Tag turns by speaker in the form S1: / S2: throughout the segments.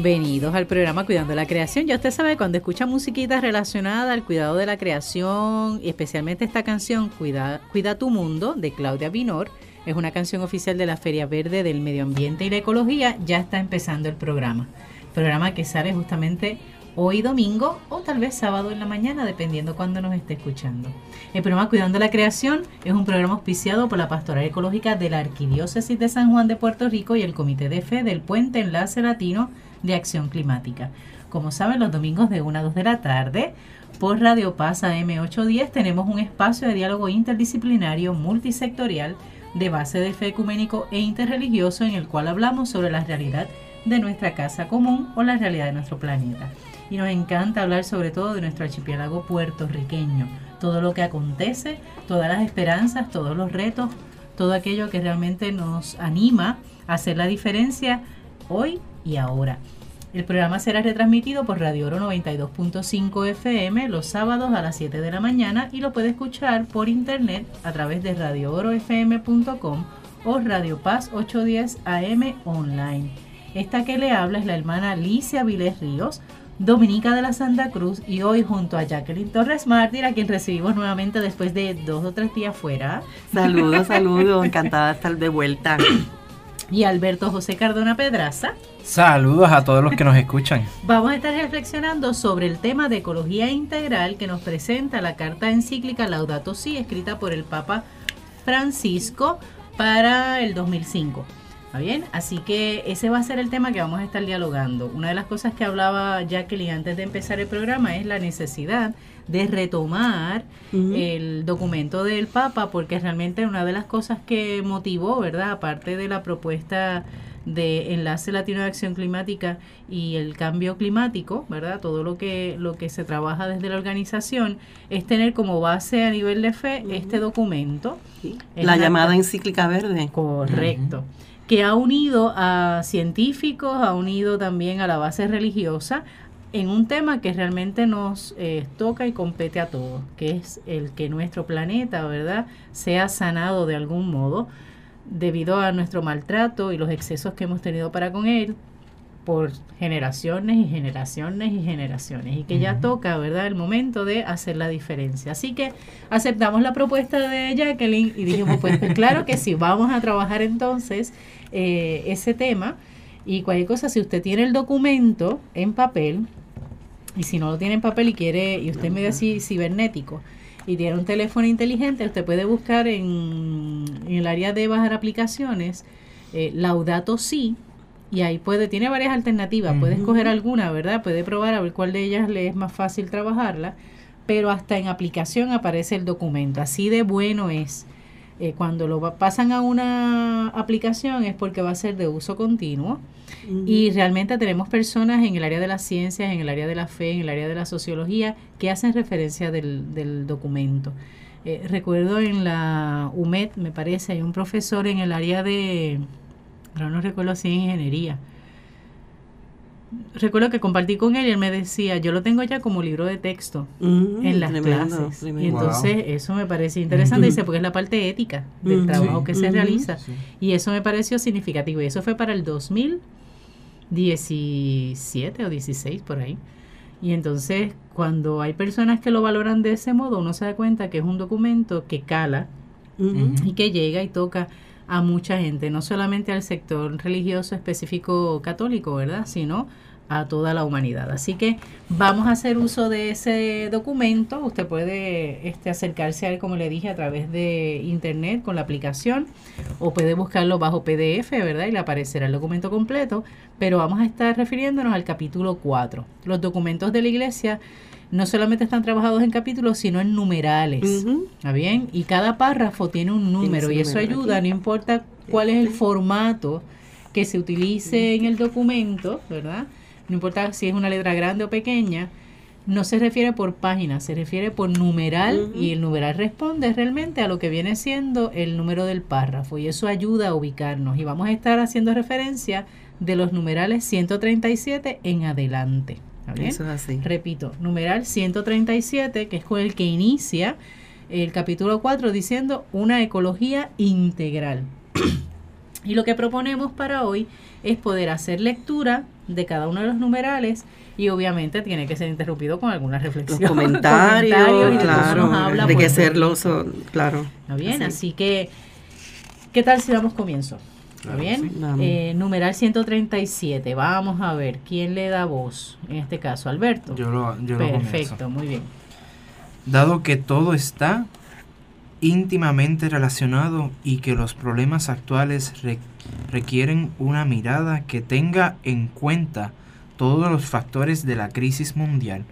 S1: Bienvenidos al
S2: programa Cuidando la Creación. Ya usted sabe, cuando escucha musiquita relacionada al cuidado de la creación, y especialmente esta canción, Cuida, Cuida tu Mundo, de Claudia Binor, es una canción oficial de la Feria Verde del Medio Ambiente y la Ecología, ya está empezando el programa. Programa que sale justamente hoy domingo o tal vez sábado en la mañana, dependiendo cuando nos esté escuchando. El programa Cuidando la Creación es un programa auspiciado por la Pastoral Ecológica de la Arquidiócesis de San Juan de Puerto Rico y el Comité de Fe del Puente Enlace Latino de Acción Climática. Como saben, los domingos de 1 a 2 de la tarde, por Radio Paz AM810 tenemos un espacio de diálogo interdisciplinario multisectorial de base de fe ecuménico e interreligioso en el cual hablamos sobre la realidad de nuestra casa común o la realidad de nuestro planeta. Y nos encanta hablar sobre todo de nuestro archipiélago puertorriqueño, todo lo que acontece, todas las esperanzas, todos los retos, todo aquello que realmente nos anima a hacer la diferencia hoy y ahora. El programa será retransmitido por Radio Oro 92.5 FM los sábados a las 7 de la mañana y lo puede escuchar por internet a través de radioorofm.com o Radio Paz 810 AM online. Esta que le habla es la hermana Alicia Viles Ríos, dominica de la Santa Cruz y hoy junto a Jacqueline Torres Mártir, a quien recibimos nuevamente después de dos o tres días fuera,
S3: Saludos, saludos, encantada de estar de vuelta.
S2: y Alberto José Cardona Pedraza.
S4: Saludos a todos los que nos escuchan.
S2: Vamos a estar reflexionando sobre el tema de ecología integral que nos presenta la carta encíclica Laudato Si, escrita por el Papa Francisco para el 2005. ¿Está bien? Así que ese va a ser el tema que vamos a estar dialogando. Una de las cosas que hablaba Jacqueline antes de empezar el programa es la necesidad de retomar el documento del Papa, porque realmente una de las cosas que motivó, ¿verdad? Aparte de la propuesta de enlace latino de acción climática y el cambio climático, ¿verdad? Todo lo que lo que se trabaja desde la organización es tener como base a nivel de fe este documento.
S3: Sí.
S2: Es
S3: La llamada encíclica verde.
S2: Correcto. Que ha unido a científicos, ha unido también a la base religiosa en un tema que realmente nos eh, toca y compete a todos, que es el que nuestro planeta, ¿verdad?, sea sanado de algún modo debido a nuestro maltrato y los excesos que hemos tenido para con él por generaciones y generaciones y generaciones y que ya toca, ¿verdad?, el momento de hacer la diferencia. Así que aceptamos la propuesta de Jacqueline y dijimos, pues, pues claro que sí, vamos a trabajar entonces eh, ese tema y cualquier cosa, si usted tiene el documento en papel y si no lo tiene en papel y quiere, y usted es medio así cibernético y tiene un teléfono inteligente, usted puede buscar en, en el área de bajar aplicaciones eh, Laudato Si y ahí puede, tiene varias alternativas, puede escoger alguna, ¿verdad? Puede probar a ver cuál de ellas le es más fácil trabajarla, pero hasta en aplicación aparece el documento, así de bueno es. Eh, cuando lo va- pasan a una aplicación es porque va a ser de uso continuo y realmente tenemos personas en el área de las ciencias, en el área de la fe, en el área de la sociología que hacen referencia del, del documento. Eh, recuerdo en la UMED, me parece, hay un profesor en el área de, ahora no recuerdo si en ingeniería, recuerdo que compartí con él y él me decía, yo lo tengo ya como libro de texto
S3: Mm,
S2: en las
S3: tremendo,
S2: clases.
S3: tremendo.
S2: Y entonces eso me parece interesante, dice, porque es la parte ética del trabajo
S4: Sí.
S2: que se realiza.
S4: Sí.
S2: Y eso me pareció significativo. Y eso fue para el 2017 o 16 por ahí. Y entonces cuando hay personas que lo valoran de ese modo, uno se da cuenta que es un documento que cala y que llega y toca a mucha gente, no solamente al sector religioso específico católico, ¿verdad? Sino a toda la humanidad. Así que vamos a hacer uso de ese documento. Usted puede este, acercarse a él, como le dije, a través de internet con la aplicación o puede buscarlo bajo PDF, ¿verdad? Y le aparecerá el documento completo. Pero vamos a estar refiriéndonos al capítulo 4. Los documentos de la iglesia no solamente están trabajados en capítulos, sino en numerales. ¿Está bien? Y cada párrafo tiene un número y eso ayuda,
S3: aquí.
S2: no importa cuál es el formato que se utilice en el documento, ¿verdad? No importa si es una letra grande o pequeña, no se refiere por página, se refiere por numeral y el numeral responde realmente a lo que viene siendo el número del párrafo y eso ayuda a ubicarnos y vamos a estar haciendo referencia de los numerales 137 en adelante.
S3: Eso es así.
S2: Repito, numeral 137, que es con el que inicia el capítulo 4 diciendo una ecología integral. y lo que proponemos para hoy es poder hacer lectura de cada uno de los numerales y obviamente tiene que ser interrumpido con alguna
S3: Los
S2: reflexión.
S3: comentarios,
S2: y de cómo
S3: claro,
S2: nos habla
S3: enriquecerlos, claro.
S2: Está bien,
S3: Así.
S2: así que, ¿qué tal si damos comienzo? ¿Está
S4: Claro,
S2: bien?
S3: sí.
S2: Eh, numeral 137, vamos a ver, ¿quién le da voz? En este caso, Alberto.
S4: Yo lo, yo lo
S2: Perfecto, muy bien.
S4: Dado que todo está íntimamente relacionado y que los problemas actuales re- requieren una mirada que tenga en cuenta todos los factores de la crisis mundial,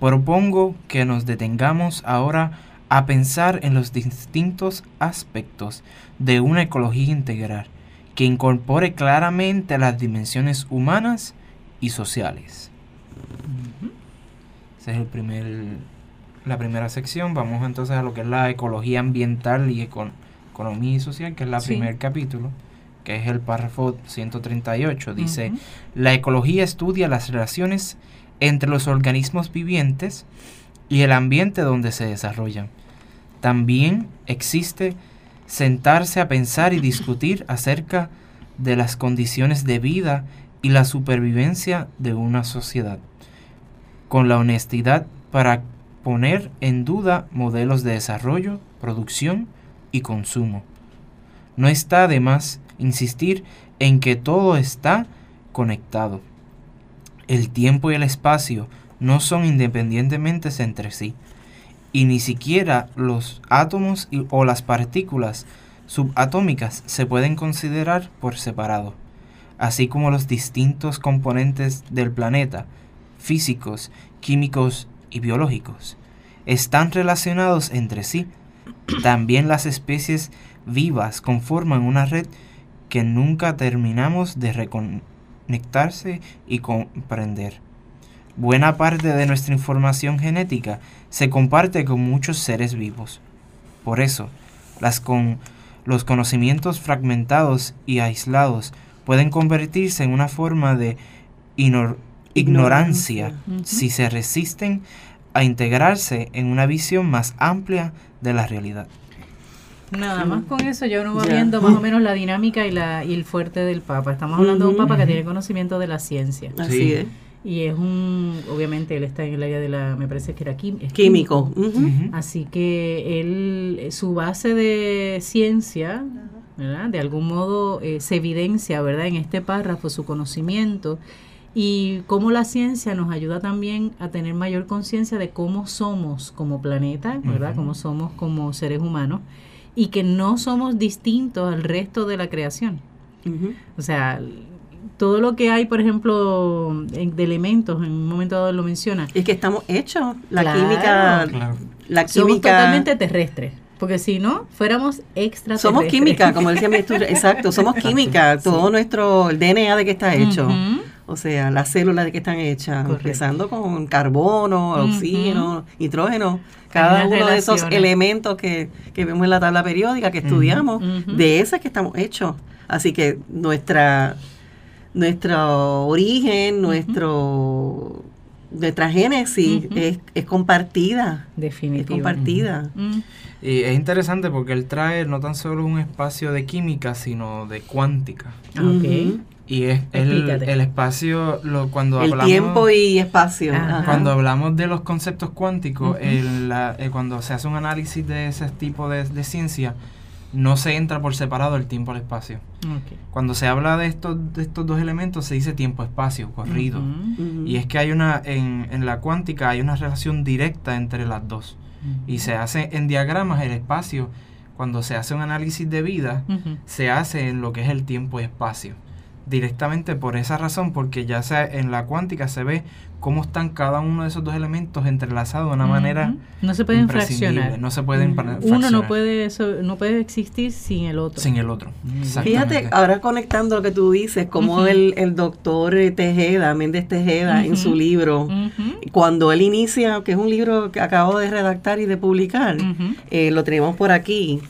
S4: propongo que nos detengamos ahora a pensar en los distintos aspectos de una ecología integral que incorpore claramente las dimensiones humanas y sociales. Ese es el primer, la primera sección. Vamos entonces a lo que es la ecología ambiental y econ- economía y social, que es el
S2: Sí.
S4: primer capítulo, que es el párrafo 138. Dice, la ecología estudia las relaciones entre los organismos vivientes y el ambiente donde se desarrollan. También existe sentarse a pensar y discutir acerca de las condiciones de vida y la supervivencia de una sociedad, con la honestidad para poner en duda modelos de desarrollo, producción y consumo. No está de más insistir en que todo está conectado. El tiempo y el espacio no son independientemente entre sí, y ni siquiera los átomos o las partículas subatómicas se pueden considerar por separado, así como los distintos componentes del planeta, físicos, químicos y biológicos, están relacionados entre sí. También las especies vivas conforman una red que nunca terminamos de reconectarse y comprender. Buena parte de nuestra información genética se comparte con muchos seres vivos. Por eso, las con, los conocimientos fragmentados y aislados pueden convertirse en una forma de ignorancia si se resisten a integrarse en una visión más amplia de la realidad.
S2: Nada más con eso yo no va viendo más o menos la dinámica y, la, y el fuerte del Papa. Estamos hablando de un. Papa que tiene conocimiento de la ciencia.
S3: Así
S4: Sí.
S3: es.
S2: Y es un, obviamente él está en el área de la, me parece que era quim- es
S3: Químico. Ujú.
S2: Así que él, su base de ciencia, ¿verdad? De algún modo eh, se evidencia, ¿verdad? En este párrafo su conocimiento y cómo la ciencia nos ayuda también a tener mayor conciencia de cómo somos como planeta, ¿verdad? Cómo somos como seres humanos y que no somos distintos al resto de la creación. O sea, todo lo que hay, por ejemplo, en- de elementos, en un momento dado lo menciona,
S3: Es que estamos hechos. La
S2: Claro.
S3: química.
S4: Claro.
S3: La
S2: somos
S3: química.
S2: totalmente terrestres. Porque si no, fuéramos extraterrestres.
S3: Somos química, como decía mi estudio. Exacto, somos química. Todo nuestro el DNA de que está hecho. O sea, las células de que están hechas,
S2: Correcto.
S3: empezando con carbono, oxígeno, nitrógeno, cada uno de esos elementos que, que vemos en la tabla periódica, que estudiamos, de esas que estamos hechos. Así que nuestra nuestro origen, nuestro nuestra génesis es, es compartida. Es
S2: Definitivamente.
S3: compartida.
S2: Mm,
S4: Y es interesante porque él trae no tan solo un espacio de química, sino de cuántica.
S2: ah.
S4: Y es el, el espacio, lo, cuando
S3: El
S4: hablamos...
S3: tiempo y espacio.
S2: Ajá.
S4: Cuando hablamos de los conceptos cuánticos,
S2: Ujú.
S4: el- la- eh, cuando se hace un análisis de ese tipo de, de ciencia, no se entra por separado el tiempo al espacio. Cuando se habla de estos, de estos dos elementos, se dice tiempo-espacio, corrido. Y es que hay una, en, en la cuántica hay una relación directa entre las dos. Y se hace en diagramas el espacio, cuando se hace un análisis de vida, se hace en lo que es el tiempo y espacio. Directamente por esa razón, porque ya sea en la cuántica se ve cómo están cada uno de esos dos elementos entrelazados de una manera.
S2: No se pueden
S4: imprescindible.
S2: fraccionar.
S4: No se pueden
S2: Uno no puede, so- no puede existir sin el otro.
S4: sin el otro.
S3: Fíjate, ahora conectando lo que tú dices, como el, el doctor eh, Tejeda, Méndez Tejeda, en su libro, cuando él inicia, que es un libro que acabo de redactar y de publicar, eh, lo tenemos por aquí,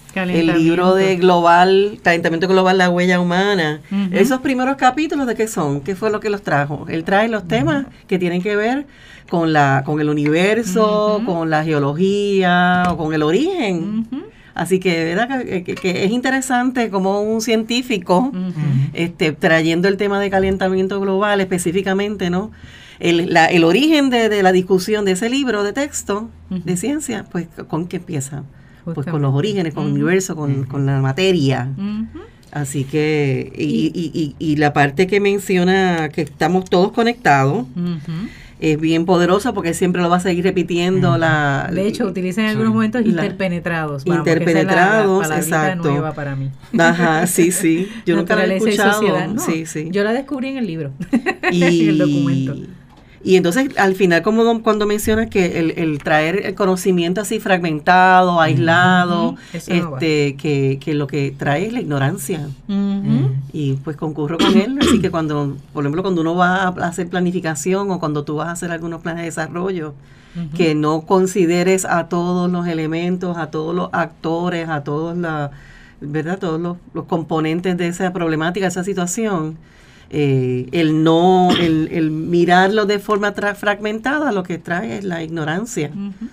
S3: el libro de global, calentamiento global, la huella humana. Esos primeros capítulos de qué son, qué fue lo que los trajo. Él trae los temas que tienen que ver con la, con el universo, con la geología o con el origen. Así que, ¿verdad? Que, que- que es interesante como un científico este, trayendo el tema de calentamiento global específicamente, ¿no? El, la- el origen de, de la discusión de ese libro de texto de ciencia, pues, ¿con qué empieza? Pues con los orígenes, con el universo, con, con la materia. Así que, y, y, y, y la parte que menciona que estamos todos conectados, es bien poderosa porque siempre lo va a seguir repitiendo la...
S2: De hecho, utilizan en
S4: Sí.
S2: algunos momentos interpenetrados. vamos, que esa es la-
S3: Interpenetrados,
S2: la,
S3: exacto.
S2: nueva para mí.
S3: Ajá, sí, sí. Yo nunca la he escuchado.
S2: no.
S3: Sí, sí.
S2: Yo la descubrí en el libro,
S3: y,
S2: en el documento.
S3: Y entonces, al final, como cuando mencionas que el, el traer el conocimiento así fragmentado, aislado,
S2: no
S3: este, que, que lo que trae es la ignorancia. Y pues concurro con él. Así que cuando, por ejemplo, cuando uno va a hacer planificación o cuando tú vas a hacer algunos planes de desarrollo, que no consideres a todos los elementos, a todos los actores, a todos la, ¿verdad? todos los, los componentes de esa problemática, esa situación, eh, el no, el, el mirarlo de forma tra- fragmentada, lo que trae es la ignorancia.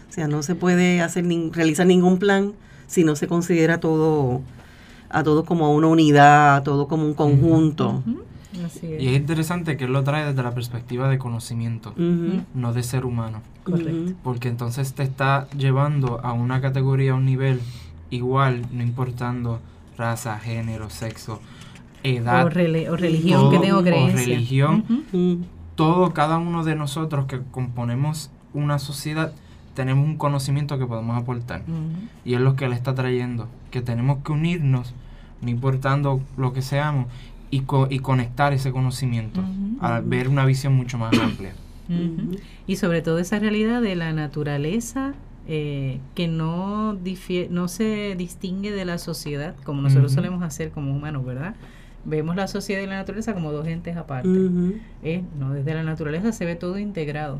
S3: O sea, no se puede hacer nin- realizar ningún plan si no se considera todo a todo como una unidad, a todo como un conjunto.
S2: Ujú. Así es.
S4: Y es interesante que él lo trae desde la perspectiva de conocimiento, no de ser humano.
S2: Correcto.
S4: Porque entonces te está llevando a una categoría, a un nivel igual, no importando raza, género, sexo, edad,
S2: O, reli- o religión
S4: todo,
S2: que tengo
S4: o
S2: creencia.
S4: religión.
S2: Ujú.
S3: Mm,
S4: todo, cada uno de nosotros que componemos una sociedad, tenemos un conocimiento que podemos aportar.
S2: Ujú.
S4: Y es lo que él está trayendo, que tenemos que unirnos, no importando lo que seamos, y, co- y conectar ese conocimiento,
S2: Ujú.
S4: a ver una visión mucho más amplia.
S2: Y sobre todo esa realidad de la naturaleza eh, que no, no se distingue de la sociedad, como nosotros
S4: Ujú.
S2: solemos hacer como humanos, ¿verdad? Vemos la sociedad y la naturaleza como dos entes aparte. Eh, no, desde la naturaleza se ve todo integrado.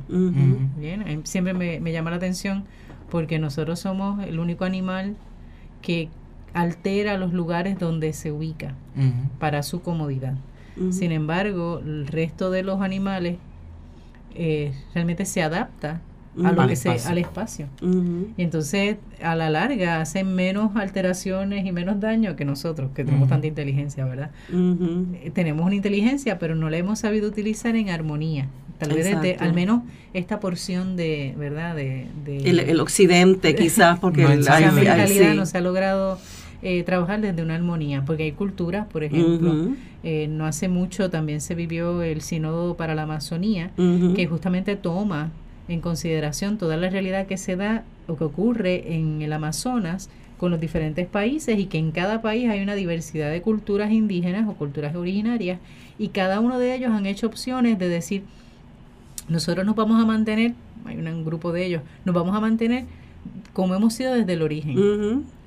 S2: Bien, eh, siempre me, me llama la atención porque nosotros somos el único animal que altera los lugares donde se ubica para su comodidad. Sin embargo, el resto de los animales eh, realmente se adapta a lo
S4: Al
S2: que se,
S4: espacio.
S2: al espacio. Y entonces, a la larga, hacen menos alteraciones y menos daño que nosotros, que tenemos tanta inteligencia, ¿verdad? Eh, tenemos una inteligencia, pero no la hemos sabido utilizar en armonía. Tal vez desde, al menos esta porción de, ¿verdad? De, de
S3: El, el occidente quizás porque
S4: No
S3: el-
S2: esa
S3: ay,
S4: ensayo.
S3: sí, ay,
S2: mentalidad
S3: sí.
S2: no se ha logrado eh, trabajar desde una armonía, porque hay culturas, por ejemplo, eh, no hace mucho también se vivió el sínodo para la Amazonía, que justamente toma en consideración toda la realidad que se da o que ocurre en el Amazonas con los diferentes países y que en cada país hay una diversidad de culturas indígenas o culturas originarias y cada uno de ellos han hecho opciones de decir nosotros nos vamos a mantener, hay un- grupo de ellos, nos vamos a mantener como hemos sido desde el origen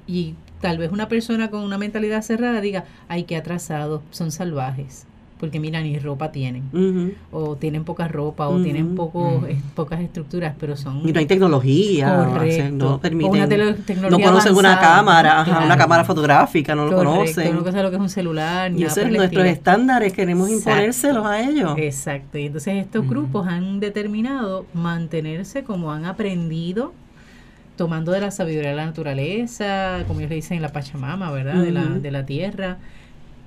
S2: y tal vez una persona con una mentalidad cerrada diga, ay, qué atrasados, son salvajes. Porque mira, ni ropa tienen. O tienen poca ropa, o tienen poco, es- pocas estructuras, pero son...
S3: Y no hay tecnología, o sea,
S2: Correcto.
S3: no
S2: una
S3: permiten, no conocen una cámara,
S2: claro.
S3: una cámara fotográfica, no lo conocen.
S2: no saben lo que es un celular.
S3: y nuestros estándares, queremos
S2: Exacto.
S3: imponérselos a ellos.
S2: Exacto, y entonces estos grupos han determinado mantenerse como han aprendido, tomando de la sabiduría de la naturaleza, como ellos le dicen, la Pachamama, ¿verdad? de, la, de la tierra,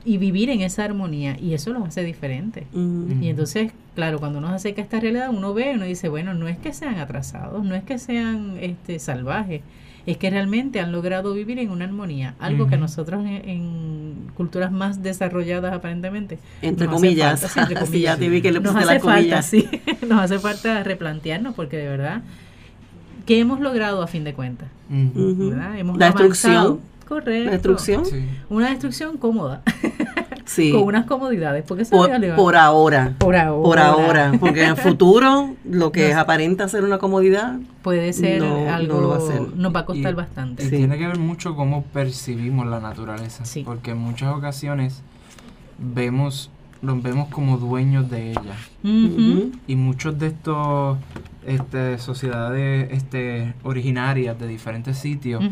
S2: y vivir en esa armonía, y eso los hace diferentes. Y entonces, claro, cuando uno se acerca a esta realidad, uno ve, uno dice, bueno, no es que sean atrasados, no es que sean este, salvajes, es que realmente han logrado vivir en una armonía, algo que a
S4: Ujú.
S2: nosotros en, en culturas más desarrolladas aparentemente
S3: Entre comillas.
S2: falta, sí, entre
S3: Sí,
S2: comillas.
S3: ya te vi que le
S2: nos hace
S3: la comilla.
S2: falta, sí, nos hace falta replantearnos porque de verdad, ¿qué hemos logrado a fin de cuentas? ¿verdad? Hemos
S3: La
S2: avanzado.
S3: destrucción.
S2: Correcto.
S3: La destrucción,
S4: Sí.
S2: Una destrucción cómoda,
S3: sí.
S2: con unas comodidades, porque eso
S3: Por,
S2: es
S3: por ahora.
S2: por ahora.
S3: Por ahora, porque en el futuro lo que
S2: No.
S3: aparenta ser una comodidad,
S2: puede ser
S3: No, no
S2: algo,
S3: lo va a ser.
S2: nos va a costar
S4: Y-
S2: bastante.
S4: Y
S3: Sí.
S4: tiene que ver mucho cómo percibimos la naturaleza.
S2: Sí.
S4: Porque en muchas ocasiones vemos, nos vemos como dueños de ella. Y muchos de estos este, sociedades este, originarias de diferentes sitios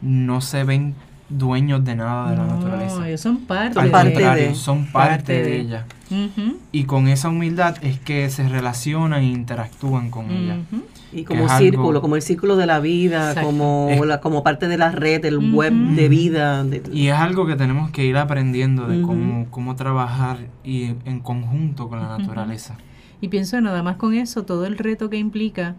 S4: no se ven dueños de nada de la naturaleza.
S2: ellos son parte
S4: Al
S2: de-
S3: parte
S4: contrario,
S3: de-
S4: son parte,
S2: parte
S4: de,
S2: de.
S4: ella. Y con esa humildad es que se relacionan e interactúan con ella.
S3: Y como
S4: es
S3: círculo,
S4: algo-
S3: como el círculo de la vida,
S2: Exacto.
S3: como,
S4: Es-
S3: la, como parte de la red, el web de vida. de-
S4: Y es algo que tenemos que ir aprendiendo de cómo, cómo trabajar y en conjunto con la naturaleza.
S2: Y pienso nada más con eso, todo el reto que implica,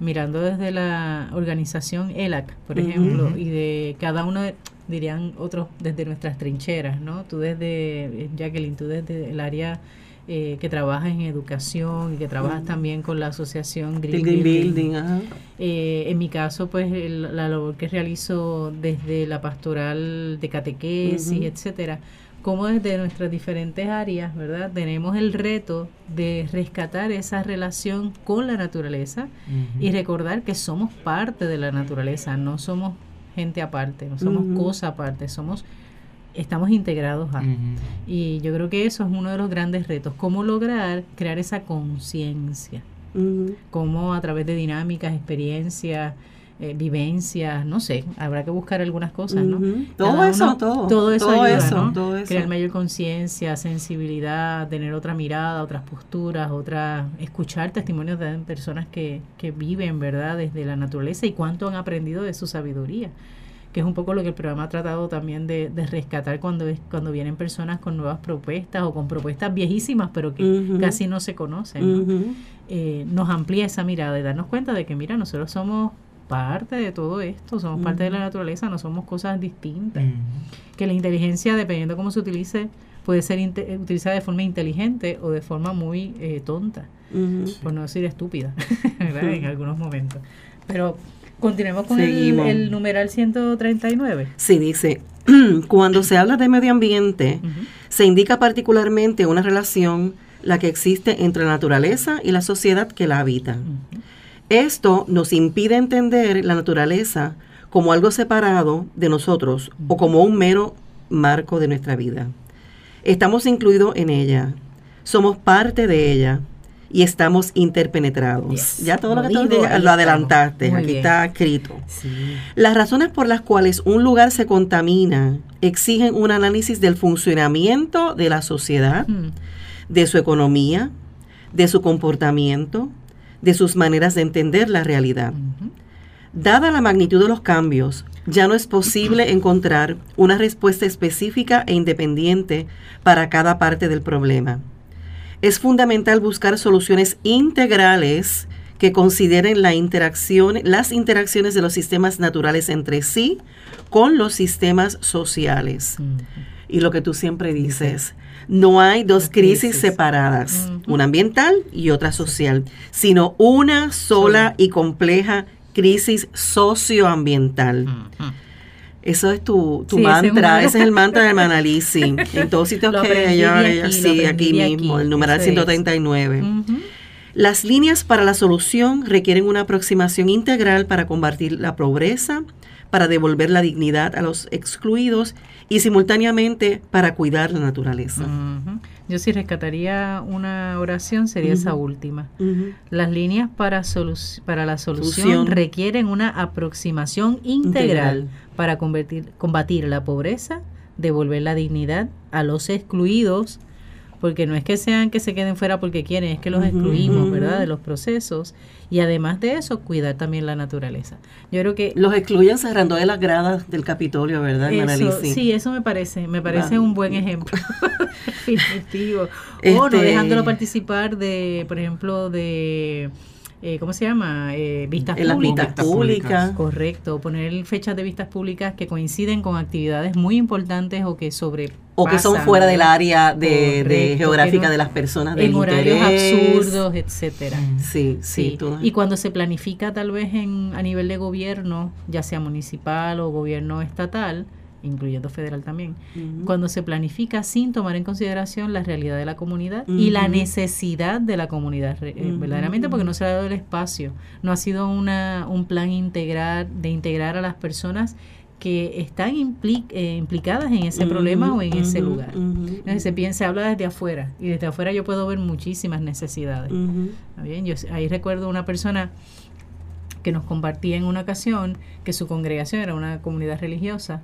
S2: mirando desde la organización ELAC, por ejemplo, y de cada uno, de- dirían otros desde nuestras trincheras, ¿no? Tú desde, eh, Jacqueline, tú desde el área eh, que trabajas en educación y que trabajas también con la asociación Green, Building.
S3: building, ajá.
S2: Eh, en mi caso, pues el- la labor que realizo desde la pastoral de catequesis, etcétera, como desde nuestras diferentes áreas, ¿verdad? Tenemos el reto de rescatar esa relación con la naturaleza y recordar que somos parte de la naturaleza, no somos gente aparte, no somos
S3: Ujú.
S2: cosa aparte, somos estamos integrados a. Y yo creo que eso es uno de los grandes retos, cómo lograr crear esa conciencia
S3: Ujú.
S2: cómo a través de dinámicas, experiencias, eh, vivencias, no sé, habrá que buscar algunas cosas, ¿no?
S3: Todo eso, todo.
S2: todo eso
S3: todo
S2: ayuda,
S3: eso,
S2: ¿no?
S3: todo eso.
S2: Crear mayor conciencia, sensibilidad, tener otra mirada, otras posturas, otra, escuchar testimonios de personas que, que viven, ¿verdad?, desde la naturaleza y cuánto han aprendido de su sabiduría que es un poco lo que el programa ha tratado también de, de rescatar cuando, es- cuando vienen personas con nuevas propuestas o con propuestas viejísimas, pero que casi no se conocen. ¿no? Eh, nos amplía esa mirada y darnos cuenta de que, mira, nosotros somos parte de todo esto, somos parte de la naturaleza, no somos cosas distintas. Que la inteligencia, dependiendo cómo se utilice, puede ser utilizada de forma inteligente o de forma muy eh, tonta, por no decir estúpida, ¿verdad? en algunos momentos. Pero continuemos con el, el numeral 139.
S3: Sí, dice, cuando se habla de medio ambiente, se indica particularmente una relación, la que existe entre la naturaleza y la sociedad que la habita. Esto nos impide entender la naturaleza como algo separado de nosotros o como un mero marco de nuestra vida. Estamos incluidos en ella, somos parte de ella y estamos interpenetrados.
S2: Yes.
S3: Ya todo lo que
S2: Lo ahí
S3: lo adelantaste, aquí
S2: bien.
S3: está escrito.
S2: Sí.
S3: Las razones por las cuales un lugar se contamina exigen un análisis del funcionamiento de la sociedad,
S2: Mm.
S3: de su economía, de su comportamiento, de sus maneras de entender la realidad. Dada la magnitud de los cambios, ya no es posible encontrar una respuesta específica e independiente para cada parte del problema. Es fundamental buscar soluciones integrales que consideren la interacción, las interacciones de los sistemas naturales entre sí con los sistemas sociales. Y lo que tú siempre dices, no hay dos crisis,
S2: crisis.
S3: separadas, una ambiental y otra social, sino una sola y compleja crisis socioambiental. Eso es tu, tu
S2: Sí,
S3: mantra, ese es el mantra de Manalisi. En todos sitios que ella,
S2: aquí,
S3: sí, aquí mismo,
S2: aquí,
S3: el numeral
S2: ese es.
S3: 139.
S2: Ujú.
S3: Las líneas para la solución requieren una aproximación integral para combatir la pobreza, para devolver la dignidad a los excluidos y simultáneamente para cuidar la naturaleza.
S2: Yo sí rescataría una oración, sería esa última. Las líneas para, la solución
S3: Solución.
S2: requieren una aproximación integral,
S3: Integral.
S2: para combatir la pobreza, devolver la dignidad a los excluidos, porque no es que sean que se queden fuera porque quieren, es que los excluimos. ¿verdad? De los procesos y además de eso, cuidar también la naturaleza. Yo creo que
S3: Los excluyen cerrando de las gradas del Capitolio, ¿verdad,
S2: eso, sí, eso me parece, me parece un buen ejemplo. Definitivo. O no
S3: Este-
S2: dejándolo participar de, por ejemplo, de, eh, ¿cómo se llama? Eh, vistas
S3: en las
S2: públicas.
S3: vistas públicas.
S2: Correcto, poner fechas de vistas públicas que coinciden con actividades muy importantes o que sobre
S3: O que son fuera del área de, de geográfica
S2: no-
S3: de las personas del
S2: en horarios
S3: interés.
S2: absurdos, etcétera.
S4: Mm.
S3: Sí, sí.
S2: Sí, y cuando se planifica tal vez en, a nivel de gobierno, ya sea municipal o gobierno estatal, incluyendo federal también, cuando se planifica sin tomar en consideración la realidad de la comunidad y la necesidad de la comunidad, eh, verdaderamente porque no se le ha dado el espacio, no ha sido una, un plan integrar, de integrar a las personas que están impli- eh, implicadas en ese problema o en ese lugar. Entonces se piensa, se habla desde afuera y desde afuera yo puedo ver muchísimas necesidades.
S3: ujú.
S2: ¿Está bien? Yo ahí recuerdo una persona que nos compartía en una ocasión que su congregación era una comunidad religiosa.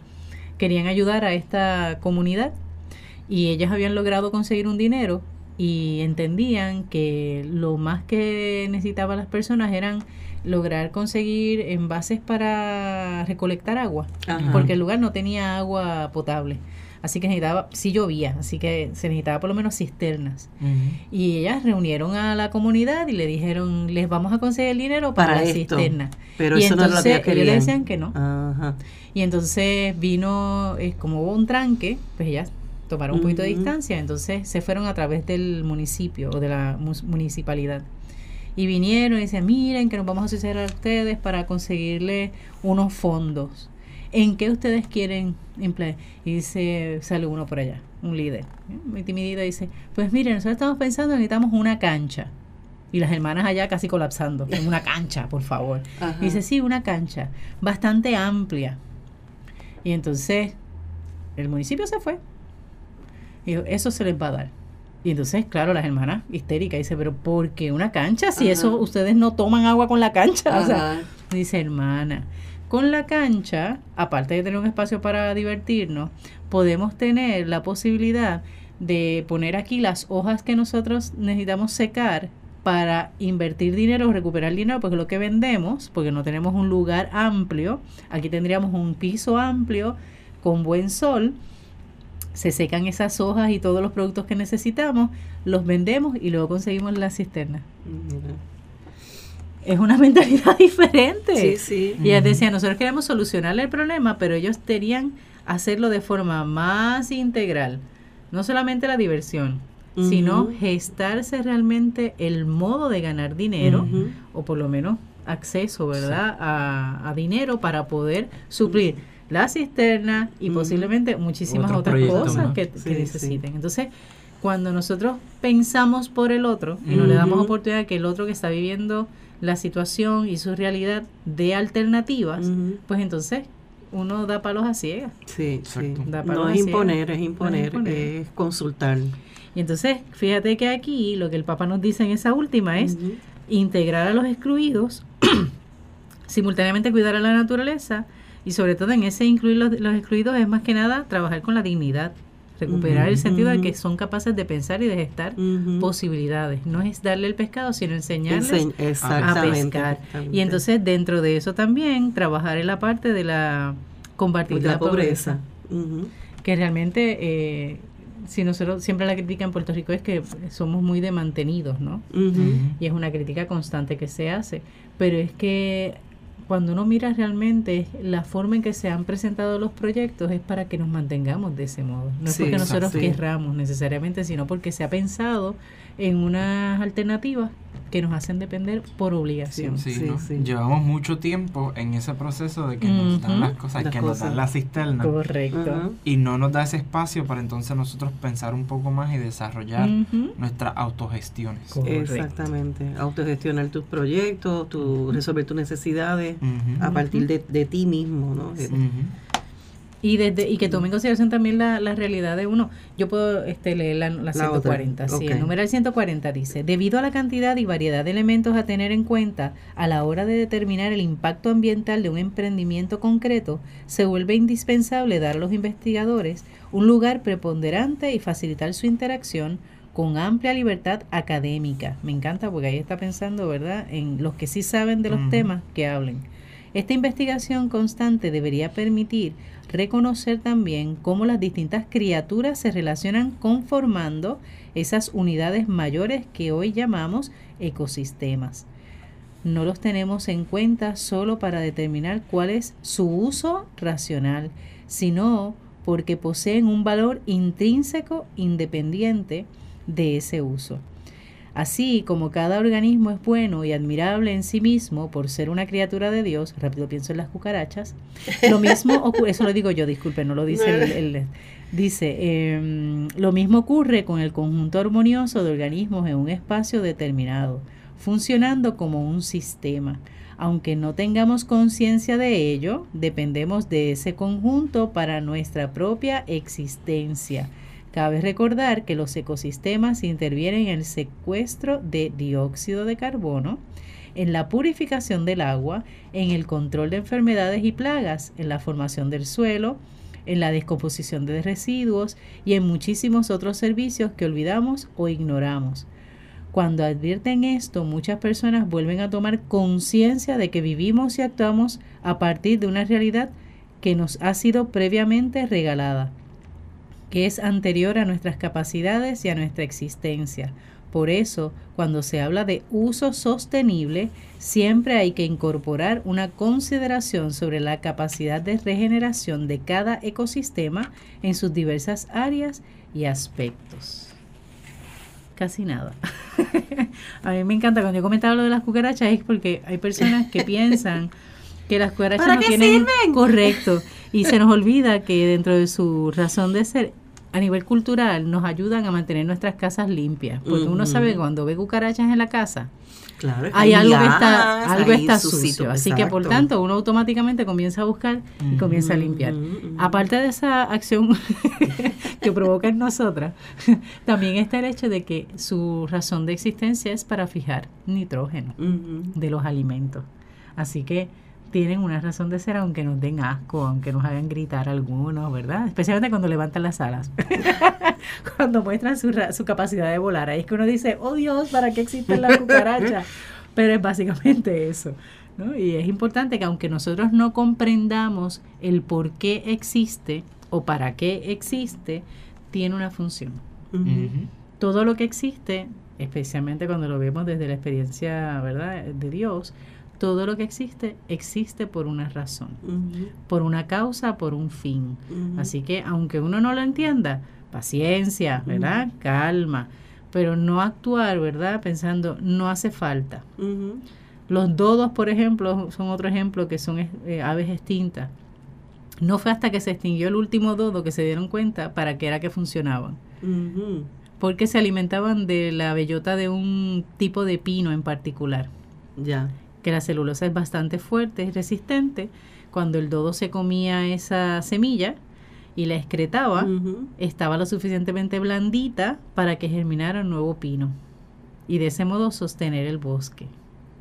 S2: Querían ayudar a esta comunidad y ellas habían logrado conseguir un dinero y entendían que lo más que necesitaban las personas eran lograr conseguir envases para recolectar agua,
S3: Ajá.
S2: porque el lugar no tenía agua potable. Así que necesitaba, sí llovía, así que se necesitaba por lo menos cisternas. Y ellas reunieron a la comunidad y le dijeron, les vamos a conseguir el dinero para,
S3: Para
S2: la
S3: esto.
S2: cisterna.
S3: Pero
S2: y
S3: eso no es lo que
S2: ellos le
S3: querían.
S2: decían que no. Y entonces vino, eh, como hubo un tranque, pues ellas tomaron un poquito de distancia, entonces se fueron a través del municipio o de la municipalidad. Y vinieron y decían, miren que nos vamos a asociar a ustedes para conseguirle unos fondos. ¿En qué ustedes quieren emplear? Y dice, sale uno por allá, un líder, ¿eh? muy timidito, dice, pues miren, nosotros estamos pensando, necesitamos una cancha. Y las hermanas allá casi colapsando, en una cancha, por favor.
S3: Ajá.
S2: Y dice, sí, una cancha bastante amplia. Y entonces el municipio se fue. Y dijo, eso se les va a dar. Y entonces, claro, las hermanas histéricas dice, pero ¿por qué una cancha? Si
S3: Ajá.
S2: eso ustedes no toman agua con la cancha. O sea,
S3: Ajá.
S2: dice, hermana, con la cancha, aparte de tener un espacio para divertirnos, podemos tener la posibilidad de poner aquí las hojas que nosotros necesitamos secar para invertir dinero, recuperar dinero, porque lo que vendemos, porque no tenemos un lugar amplio, aquí tendríamos un piso amplio con buen sol, se secan esas hojas y todos los productos que necesitamos, los vendemos y luego conseguimos la cisterna. Es una mentalidad diferente.
S3: Sí, sí.
S2: Y ellas decían, nosotros queremos solucionarle el problema, pero ellos querían hacerlo de forma más integral. No solamente la diversión, sino gestarse realmente el modo de ganar dinero, o por lo menos acceso, ¿verdad?, a, a dinero para poder suplir la cisterna y posiblemente muchísimas otras cosas
S4: ¿no?
S2: que, que
S3: Sí, sí.
S2: necesiten. Entonces, cuando nosotros pensamos por el otro y no le damos oportunidad que el otro que está viviendo la situación y su realidad de alternativas, pues entonces uno da palos a ciegas.
S3: Sí, sí.
S4: Exacto.
S2: Da
S3: No es imponer, es imponer,
S2: imponer.
S3: es consultar.
S2: Y entonces, fíjate que aquí lo que el Papa nos dice en esa última es integrar a los excluidos, simultáneamente cuidar a la naturaleza y sobre todo en ese incluir los, los excluidos es más que nada trabajar con la dignidad, recuperar el sentido de que son capaces de pensar y de gestar posibilidades. No es darle el pescado, sino enseñarles
S3: Enseñ-
S2: a pescar. Y entonces dentro de eso también trabajar en la parte de la compartir
S3: Pues
S2: la,
S3: la
S2: pobreza, que realmente eh, si nosotros siempre la crítica en Puerto Rico es que somos muy de mantenidos, ¿no? Y es una crítica constante que se hace, pero es que cuando uno mira realmente la forma en que se han presentado los proyectos es para que nos mantengamos de ese modo. No es
S3: Sí,
S2: porque nosotros
S3: sí.
S2: querramos necesariamente, sino porque se ha pensado en unas alternativas que nos hacen depender por obligación.
S4: Sí,
S3: Sí,
S4: ¿no?
S3: sí.
S4: Llevamos mucho tiempo en ese proceso de que nos dan las cosas,
S3: Las
S4: que nos dan la cisterna
S2: Correcto.
S4: Y no nos da ese espacio para entonces nosotros pensar un poco más y desarrollar nuestras autogestiones.
S2: Correcto.
S3: Exactamente. Autogestionar tus proyectos, tu, resolver tus necesidades a partir de, de ti mismo, ¿no?
S2: Y, desde, y que tome en consideración también la, la realidad de uno. Yo puedo este, leer la, la 140.
S3: otra,
S2: Sí,
S3: ok.
S2: el numeral 140 dice, debido a la cantidad y variedad de elementos a tener en cuenta a la hora de determinar el impacto ambiental de un emprendimiento concreto, se vuelve indispensable dar a los investigadores un lugar preponderante y facilitar su interacción con amplia libertad académica. Me encanta porque ahí está pensando, ¿verdad?, en los que sí saben de los temas que hablen. Esta investigación constante debería permitir reconocer también cómo las distintas criaturas se relacionan conformando esas unidades mayores que hoy llamamos ecosistemas. No los tenemos en cuenta solo para determinar cuál es su uso racional, sino porque poseen un valor intrínseco independiente de ese uso. Así como cada organismo es bueno y admirable en sí mismo por ser una criatura de Dios, rápido pienso en las cucarachas, lo mismo ocurre, eso lo digo yo, disculpe, no lo dice el, el- dice, em, lo mismo ocurre con el conjunto armonioso de organismos en un espacio determinado, funcionando como un sistema. Aunque no tengamos conciencia de ello, dependemos de ese conjunto para nuestra propia existencia. Cabe recordar que los ecosistemas intervienen en el secuestro de dióxido de carbono, en la purificación del agua, en el control de enfermedades y plagas, en la formación del suelo, en la descomposición de residuos y en muchísimos otros servicios que olvidamos o ignoramos. Cuando advierten esto, muchas personas vuelven a tomar conciencia de que vivimos y actuamos a partir de una realidad que nos ha sido previamente regalada que es anterior a nuestras capacidades y a nuestra existencia. Por eso, cuando se habla de uso sostenible, siempre hay que incorporar una consideración sobre la capacidad de regeneración de cada ecosistema en sus diversas áreas y aspectos. Casi nada. a mí me encanta cuando yo comentaba lo de las cucarachas es porque hay personas que piensan que las cucarachas
S3: ¿Para
S2: no
S3: qué
S2: tienen
S3: sirven?
S2: correcto y se nos olvida que dentro de su razón de ser a nivel cultural nos ayudan a mantener nuestras casas limpias porque uno sabe que cuando ve cucarachas en la casa
S3: Claro,
S2: hay algo que está algo está
S3: sucito,
S2: sucio. así que por tanto uno automáticamente comienza a buscar y comienza a limpiar. aparte de esa acción que provoca en nosotras también está el hecho de que su razón de existencia es para fijar nitrógeno de los alimentos. Así que tienen una razón de ser aunque nos den asco, aunque nos hagan gritar algunos, ¿verdad? Especialmente cuando levantan las alas. cuando muestran su, ra- su capacidad de volar. Ahí es que uno dice, oh Dios, ¿para qué existen las cucarachas? Pero es básicamente eso. ¿no? Y es importante que aunque nosotros no comprendamos el por qué existe o para qué existe, tiene una función todo lo que existe, especialmente cuando lo vemos desde la experiencia, ¿verdad?, de Dios, todo lo que existe existe por una razón, por una causa, por un fin. Así que aunque uno no lo entienda, paciencia, ¿verdad? Calma, pero no actuar, ¿verdad? Pensando, no hace falta. Los dodos, por ejemplo, son otro ejemplo que son eh, aves extintas. No fue hasta que se extinguió el último dodo que se dieron cuenta para qué era que funcionaban porque se alimentaban de la bellota de un tipo de pino en particular,
S3: Ya.
S2: Que la celulosa es bastante fuerte, es resistente. Cuando el dodo se comía esa semilla y la excretaba, estaba lo suficientemente blandita para que germinara un nuevo pino y de ese modo sostener el bosque.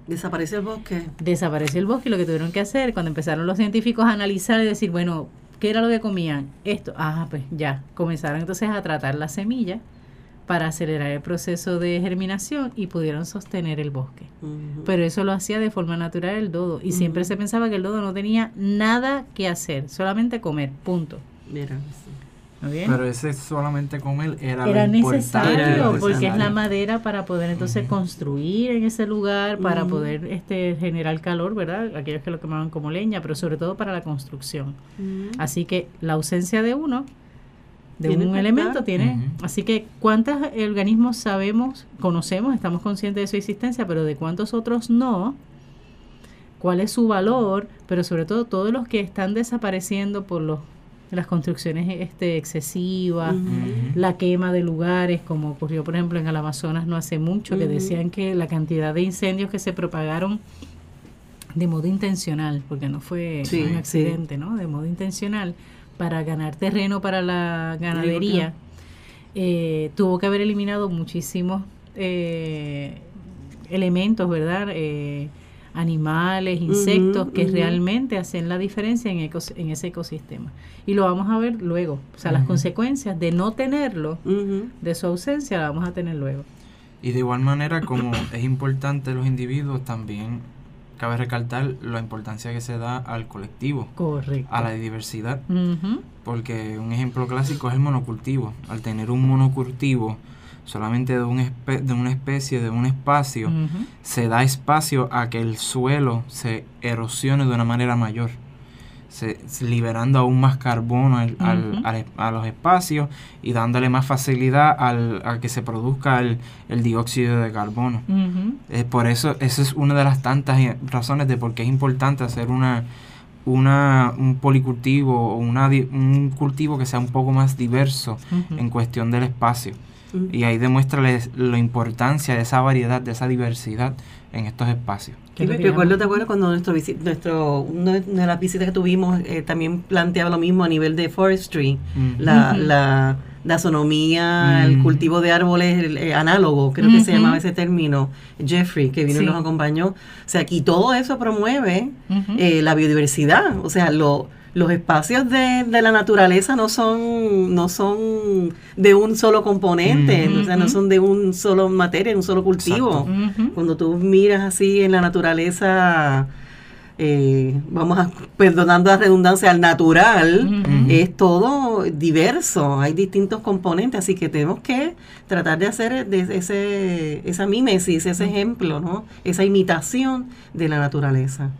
S3: Desaparece el bosque.
S2: Desapareció el bosque y lo que tuvieron que hacer cuando empezaron los científicos a analizar y decir, bueno, ¿qué era lo que comían? Esto, ah, pues ya, comenzaron entonces a tratar la semilla para acelerar el proceso de germinación y pudieron sostener el bosque. Pero eso lo hacía de forma natural el dodo y siempre se pensaba que el dodo no tenía nada que hacer, solamente comer, punto.
S3: Mira, sí.
S2: ¿No bien?
S4: Pero ese solamente comer era, lo
S2: Era
S4: importante,
S2: necesario
S3: Era
S2: porque es la madera para poder entonces construir en ese lugar, para poder este generar calor, ¿verdad? Aquellos que lo quemaban como leña, pero sobre todo para la construcción. Así que la ausencia de uno, de
S3: Tiene
S2: un elemento,
S3: estar.
S2: tiene. Así que, ¿cuántos organismos sabemos, conocemos, estamos conscientes de su existencia, pero de cuántos otros no? ¿Cuál es su valor? Pero sobre todo, todos los que están desapareciendo por los, las construcciones este, excesivas, la quema de lugares, como ocurrió, por ejemplo, en el Amazonas no hace mucho, que decían que la cantidad de incendios que se propagaron de modo intencional, porque no fue
S3: Sí,
S2: un
S3: sí.
S2: accidente, ¿no? De modo intencional, para ganar terreno para la ganadería, eh, tuvo que haber eliminado muchísimos eh, elementos, ¿verdad? Eh, animales, insectos que realmente hacen la diferencia en, ecos- en ese ecosistema. Y lo vamos a ver luego. O sea, las consecuencias de no tenerlo, de su ausencia, la vamos a tener luego.
S4: Y de igual manera, como es importante los individuos, también cabe recalcar la importancia que se da al colectivo,
S2: Correcto.
S4: a la diversidad, porque un ejemplo clásico es el monocultivo. Al tener un monocultivo solamente de, un espe- de una especie, de un espacio, se da espacio a que el suelo se erosione de una manera mayor, se, liberando aún más carbono al- a los espacios y dándole más facilidad al, a que se produzca el, el dióxido de carbono. Eh, por eso, esa es una de las tantas eh, razones de por qué es importante hacer una, una un policultivo o una, un cultivo que sea un poco más diverso en cuestión del espacio. Y ahí demuestra la importancia de esa variedad, de esa diversidad en estos espacios.
S2: ¿Qué
S3: Sí,
S2: es lo
S3: me
S2: que
S3: recuerdo? ¿te acuerdas cuando nuestro, nuestro una de las visitas que tuvimos eh, también planteaba lo mismo a nivel de forestry,
S4: Mm.
S3: la, la dasonomía, el
S4: Mm.
S3: cultivo de árboles el, eh, análogo, creo que se llamaba ese término, Jeffrey, que vino y nos acompañó. O sea, y todo eso promueve eh, la biodiversidad. O sea, lo- los espacios de, de la naturaleza no son, no son de un solo componente, o sea, no son de un solo materia, de un solo cultivo. Cuando tú miras así en la naturaleza, eh, vamos a, perdonando la redundancia, al natural, es todo diverso, hay distintos componentes, así que tenemos que tratar de hacer de ese, esa mímesis, ese ejemplo, ¿no? esa imitación de la naturaleza.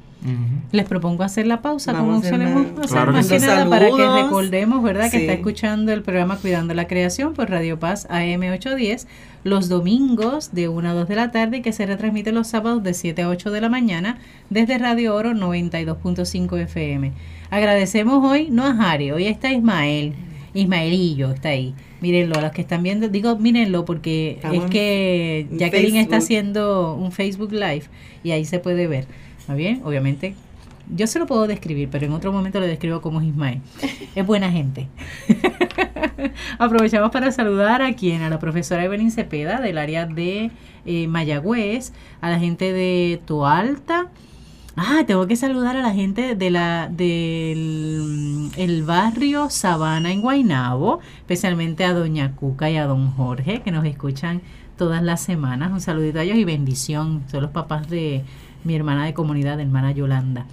S2: Les propongo hacer la pausa,
S3: Vamos
S2: como
S3: hacer
S2: solemos
S3: una-
S2: hacer
S4: Claro
S2: más que nada para que recordemos, ¿verdad? Que está escuchando el programa Cuidando la Creación por Radio Paz AM810 los domingos de 1 a 2 de la tarde y que se retransmite los sábados de 7 a 8 de la mañana desde Radio Oro 92.5 FM. Agradecemos hoy, no a Jari, hoy está Ismael. Ismaelillo está ahí. Mírenlo, a los que están viendo, digo mírenlo porque
S3: Estamos
S2: es que Jacqueline está haciendo un Facebook Live y ahí se puede ver. ¿Está bien? Obviamente yo se lo puedo describir, pero en otro momento lo describo como Ismael. Es buena gente. Aprovechamos para saludar a quien, a la profesora Evelyn Cepeda del área de eh, Mayagüez, a la gente de Toalta. Ah, tengo que saludar a la gente de la del el barrio Sabana en Guaynabo, especialmente a doña Cuca y a don Jorge que nos escuchan todas las semanas. Un saludito a ellos y bendición. Son los papás de mi hermana de comunidad, hermana Yolanda.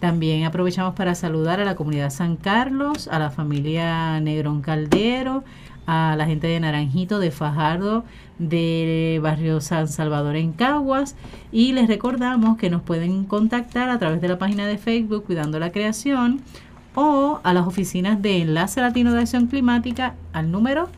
S2: También aprovechamos para saludar a la comunidad San Carlos, a la familia Negrón Caldero, a la gente de Naranjito, de Fajardo, de barrio San Salvador en Caguas. Y les recordamos que nos pueden contactar a través de la página de Facebook Cuidando la Creación o a las oficinas de Enlace Latino de Acción Climática al número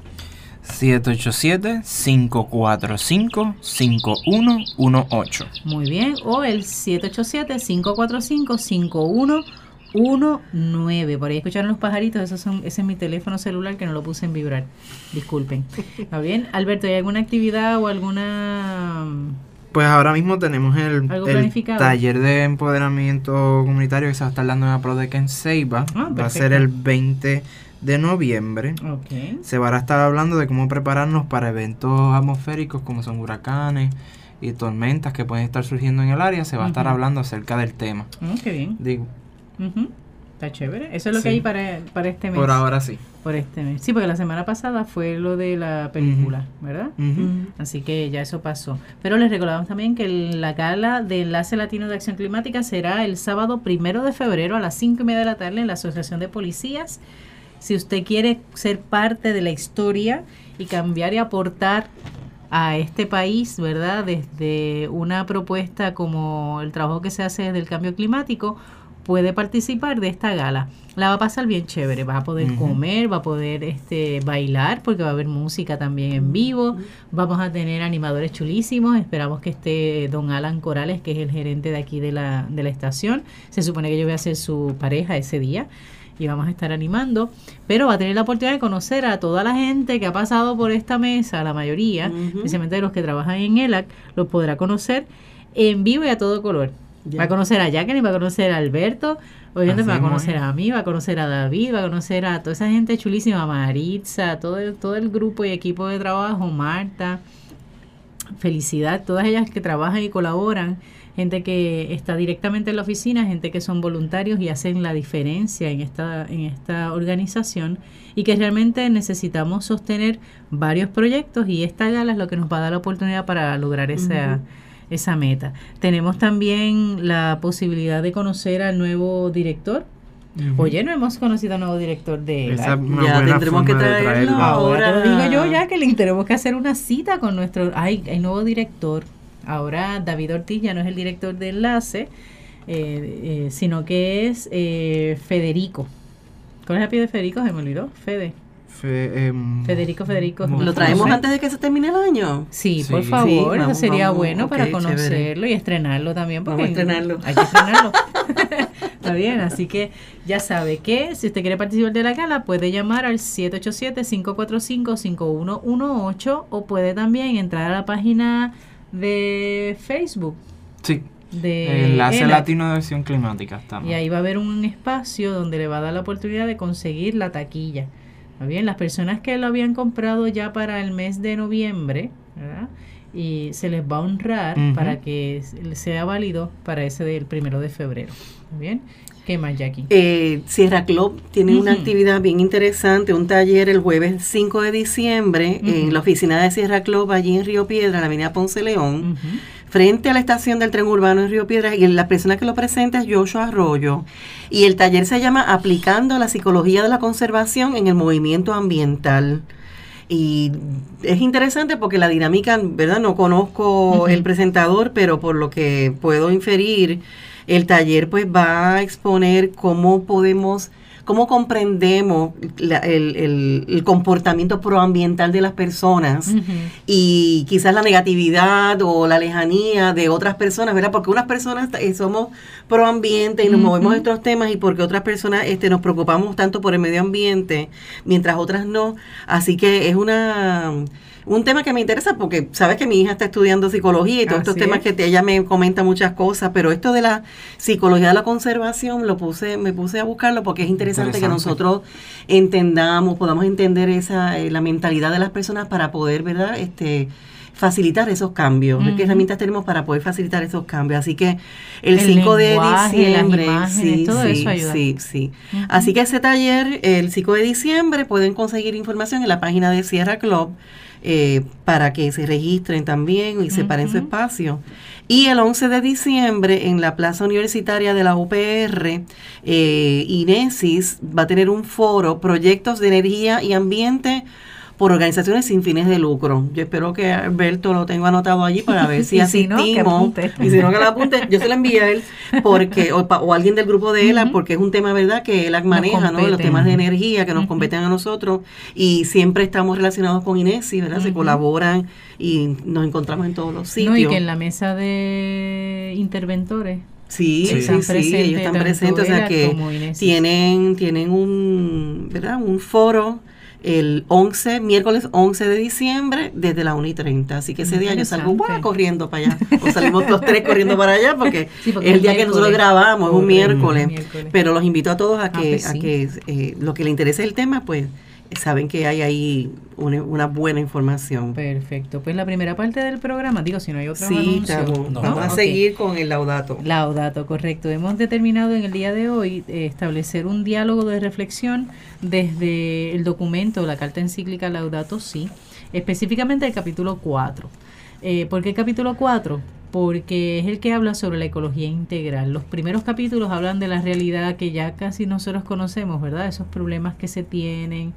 S4: 787-545-5118.
S2: Muy bien, o el 787-545-5119. Por ahí escucharon los pajaritos, esos son, ese es mi teléfono celular que no lo puse en vibrar. Disculpen. ¿Está bien? Alberto, ¿hay alguna actividad o alguna...
S4: Pues ahora mismo tenemos el,
S2: ¿Algo
S4: el taller de empoderamiento comunitario que se va a estar dando en la Prodec en Ceiba.
S2: Ah,
S4: va a ser el 20 de noviembre. Se va a estar hablando de cómo prepararnos para eventos atmosféricos como son huracanes y tormentas que pueden estar surgiendo en el área. Se va a estar hablando acerca del tema.
S2: Mm, qué bien.
S4: Digo.
S2: Está chévere. Eso es lo que hay para, para este mes.
S4: por ahora sí.
S2: Por este mes. Sí, porque la semana pasada fue lo de la película, ¿verdad?
S4: Ujú.
S2: Así que ya eso pasó. Pero les recordamos también que el- la gala de Enlace Latino de Acción Climática será el sábado primero de febrero a las cinco y media de la tarde en la Asociación de Policías. Si usted quiere ser parte de la historia y cambiar y aportar a este país, ¿verdad? Desde una propuesta como el trabajo que se hace desde el cambio climático, puede participar de esta gala. La va a pasar bien chévere, va a poder comer, va a poder este bailar porque va a haber música también en vivo. Vamos a tener animadores chulísimos. Esperamos que esté don Alan Corales, que es el gerente de aquí de la, de la estación. Se supone que yo voy a ser su pareja ese día y vamos a estar animando. Pero va a tener la oportunidad de conocer a toda la gente que ha pasado por esta mesa, la mayoría, especialmente de los que trabajan en ELAC, los podrá conocer en vivo y a todo color. Va a conocer a Jacqueline, va a conocer a Alberto, obviamente va a conocer
S4: es.
S2: a mí, va a conocer a David, va a conocer a toda esa gente chulísima, Maritza, todo el, todo el grupo y equipo de trabajo, Marta, felicidad, todas ellas que trabajan y colaboran, gente que está directamente en la oficina, gente que son voluntarios y hacen la diferencia en esta, en esta organización y que realmente necesitamos sostener varios proyectos y esta gala es lo que nos va a dar la oportunidad para lograr esa, esa meta. Tenemos también la posibilidad de conocer al nuevo director. Oye, no hemos conocido al nuevo director de
S4: Esa
S3: Ya
S4: buena
S3: tendremos que traerlo
S4: traerlo.
S2: Ahora digo yo, Jacqueline, tenemos que hacer una cita con nuestro... Ay, hay nuevo director. Ahora David Ortiz ya no es el director de enlace, eh, eh, sino que es eh, Federico. ¿Cuál es el apellido de Federico? Se me olvidó. Fede.
S4: Fe- em,
S2: Federico, Federico.
S3: ¿Lo traemos
S4: no sé.
S3: antes de que se termine el año?
S2: Sí,
S4: Sí.
S2: por
S4: Sí,
S2: favor, eso sería
S3: vamos,
S2: bueno para
S3: chévere.
S2: conocerlo y estrenarlo también. Porque
S3: Vamos a estrenarlo.
S2: Hay que estrenarlo. Está bien, así que ya sabe que si usted quiere participar de la gala, puede llamar al 787-545-5118 o puede también entrar a la página de Facebook
S4: Sí,
S2: de
S4: enlace
S2: ELAC.
S4: latino de acción climática estamos.
S2: Y ahí va a haber un espacio donde le va a dar la oportunidad de conseguir la taquilla. ¿Está bien? Las personas que lo habían comprado ya para el mes de noviembre, ¿verdad? Y se les va a honrar para que sea válido para ese del primero de febrero. ¿Está bien? ¿Qué más, Jackie?
S3: Eh, Sierra Club tiene una actividad bien interesante, un taller el jueves 5 de diciembre en la oficina de Sierra Club allí en Río Piedra, en la avenida Ponce León, frente a la estación del tren urbano en Río Piedra y la persona que lo presenta es Joshua Arroyo y el taller se llama Aplicando la psicología de la conservación en el movimiento ambiental. Y es interesante porque la dinámica, ¿verdad? No conozco el presentador, pero por lo que puedo inferir, el taller pues va a exponer cómo podemos, cómo comprendemos la- el, el- el comportamiento proambiental de las personas y quizás la negatividad o la lejanía de otras personas, ¿verdad? Porque unas personas eh, somos pro ambiente y nos movemos en estos temas y porque otras personas este, nos preocupamos tanto por el medio ambiente, mientras otras no. Así que es una un tema que me interesa porque sabes que mi hija está estudiando psicología y todos estos temas
S2: es.
S3: que te- ella me comenta muchas cosas, pero esto de la psicología de la conservación lo puse, me puse a buscarlo porque es interesante, que nosotros entendamos, podamos entender esa eh, la mentalidad de las personas para poder, ¿verdad? Este facilitar esos cambios. ¿Qué herramientas tenemos para poder facilitar esos cambios? Así que el,
S2: El
S3: 5 de diciembre,
S2: imágenes,
S3: sí,
S2: todo
S3: sí,
S2: eso ayuda.
S3: sí, sí. Así que ese taller, el 5 de diciembre, pueden conseguir información en la página de Sierra Club eh, para que se registren también y separen su espacio. Y el 11 de diciembre, en la Plaza Universitaria de la UPR, eh, Inesis va a tener un foro, Proyectos de Energía y Ambiente por organizaciones sin fines de lucro. Yo espero que Alberto lo tenga anotado allí para ver si
S2: Y si no, que
S3: asistimos.
S2: apunte.
S3: y si no, que lo apunte. Yo se lo envié a él porque, o, o alguien del grupo de
S2: Ujú.
S3: porque es un tema, ¿verdad?, que ELAC maneja, ¿no? Los temas de energía que nos
S2: Ujú.
S3: competen a nosotros y siempre estamos relacionados con Inesi, ¿verdad? Se colaboran y nos encontramos en todos los sitios.
S2: No, y que en la mesa de interventores
S3: Sí,
S4: Sí.
S3: sí,
S2: Están
S3: sí,
S2: presentes
S3: ellos están presentes, o sea que tienen, tienen un, ¿verdad? Un foro el 11, miércoles 11 de diciembre, desde la 1 y 30. Así que ese día yo salgo. ¡guau! corriendo para allá. O salimos los tres corriendo para allá porque,
S2: Sí, porque
S3: es el día que nosotros grabamos, es un miércoles.
S2: miércoles.
S3: Pero los invito a todos a
S2: Ah,
S3: que,
S2: pues
S3: a que eh, lo que les interese el tema, pues saben que hay ahí una, una buena información.
S2: Perfecto. Pues la primera parte del programa, digo, si no hay otro
S3: Sí,
S2: anuncio.
S4: No.
S3: vamos a seguir con el laudato.
S2: Laudato, correcto. Hemos determinado en el día de hoy eh, establecer un diálogo de reflexión desde el documento, la carta encíclica Laudato Si, específicamente el capítulo 4. Eh, ¿Por qué el capítulo 4? Porque es el que habla sobre la ecología integral. Los primeros capítulos hablan de la realidad que ya casi nosotros conocemos, ¿verdad? Esos problemas que se tienen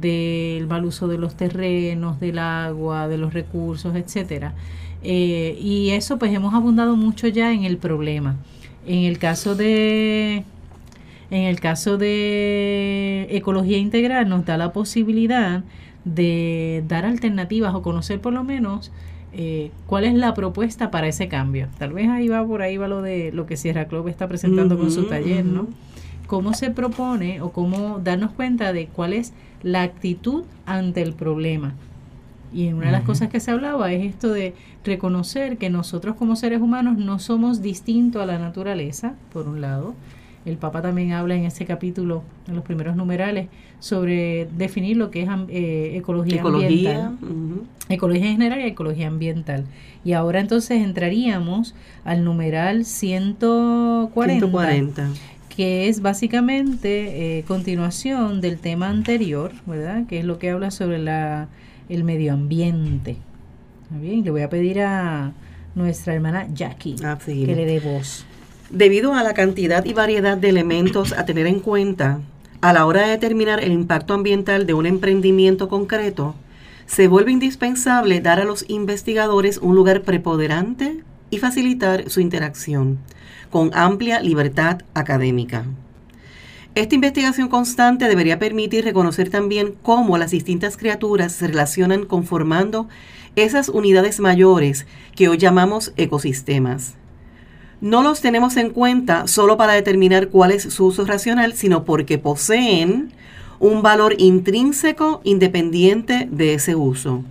S2: del mal uso de los terrenos, del agua, de los recursos, etcétera. Eh, y eso pues hemos abundado mucho ya en el problema. En el caso de en el caso de ecología integral nos da la posibilidad de dar alternativas o conocer por lo menos eh, cuál es la propuesta para ese cambio. Tal vez ahí va por ahí va lo de lo que Sierra Club está presentando con su taller, ¿no? Cómo se propone o cómo darnos cuenta de cuál es la actitud ante el problema Y una de las cosas que se hablaba es esto de reconocer que nosotros como seres humanos no somos distintos a la naturaleza, por un lado. El Papa también habla en ese capítulo, en los primeros numerales, sobre definir lo que es eh, ecología,
S3: Ecología.
S2: ambiental. Ecología general y ecología ambiental. Y ahora entonces entraríamos al numeral 140,
S3: 140.
S2: Que es básicamente eh, continuación del tema anterior, ¿verdad? Que es lo que habla sobre la, el medio ambiente. ¿Está bien? Le voy a pedir a nuestra hermana Jackie
S3: Ah,
S2: que
S3: seguimos.
S2: le dé voz.
S3: Debido a la cantidad y variedad de elementos a tener en cuenta, a la hora de determinar el impacto ambiental de un emprendimiento concreto, se vuelve indispensable dar a los investigadores un lugar preponderante y facilitar su interacción, con amplia libertad académica. Esta investigación constante debería permitir reconocer también cómo las distintas criaturas se relacionan conformando esas unidades mayores que hoy llamamos ecosistemas. No los tenemos en cuenta solo para determinar cuál es su uso racional, sino porque poseen un valor intrínseco independiente de ese uso.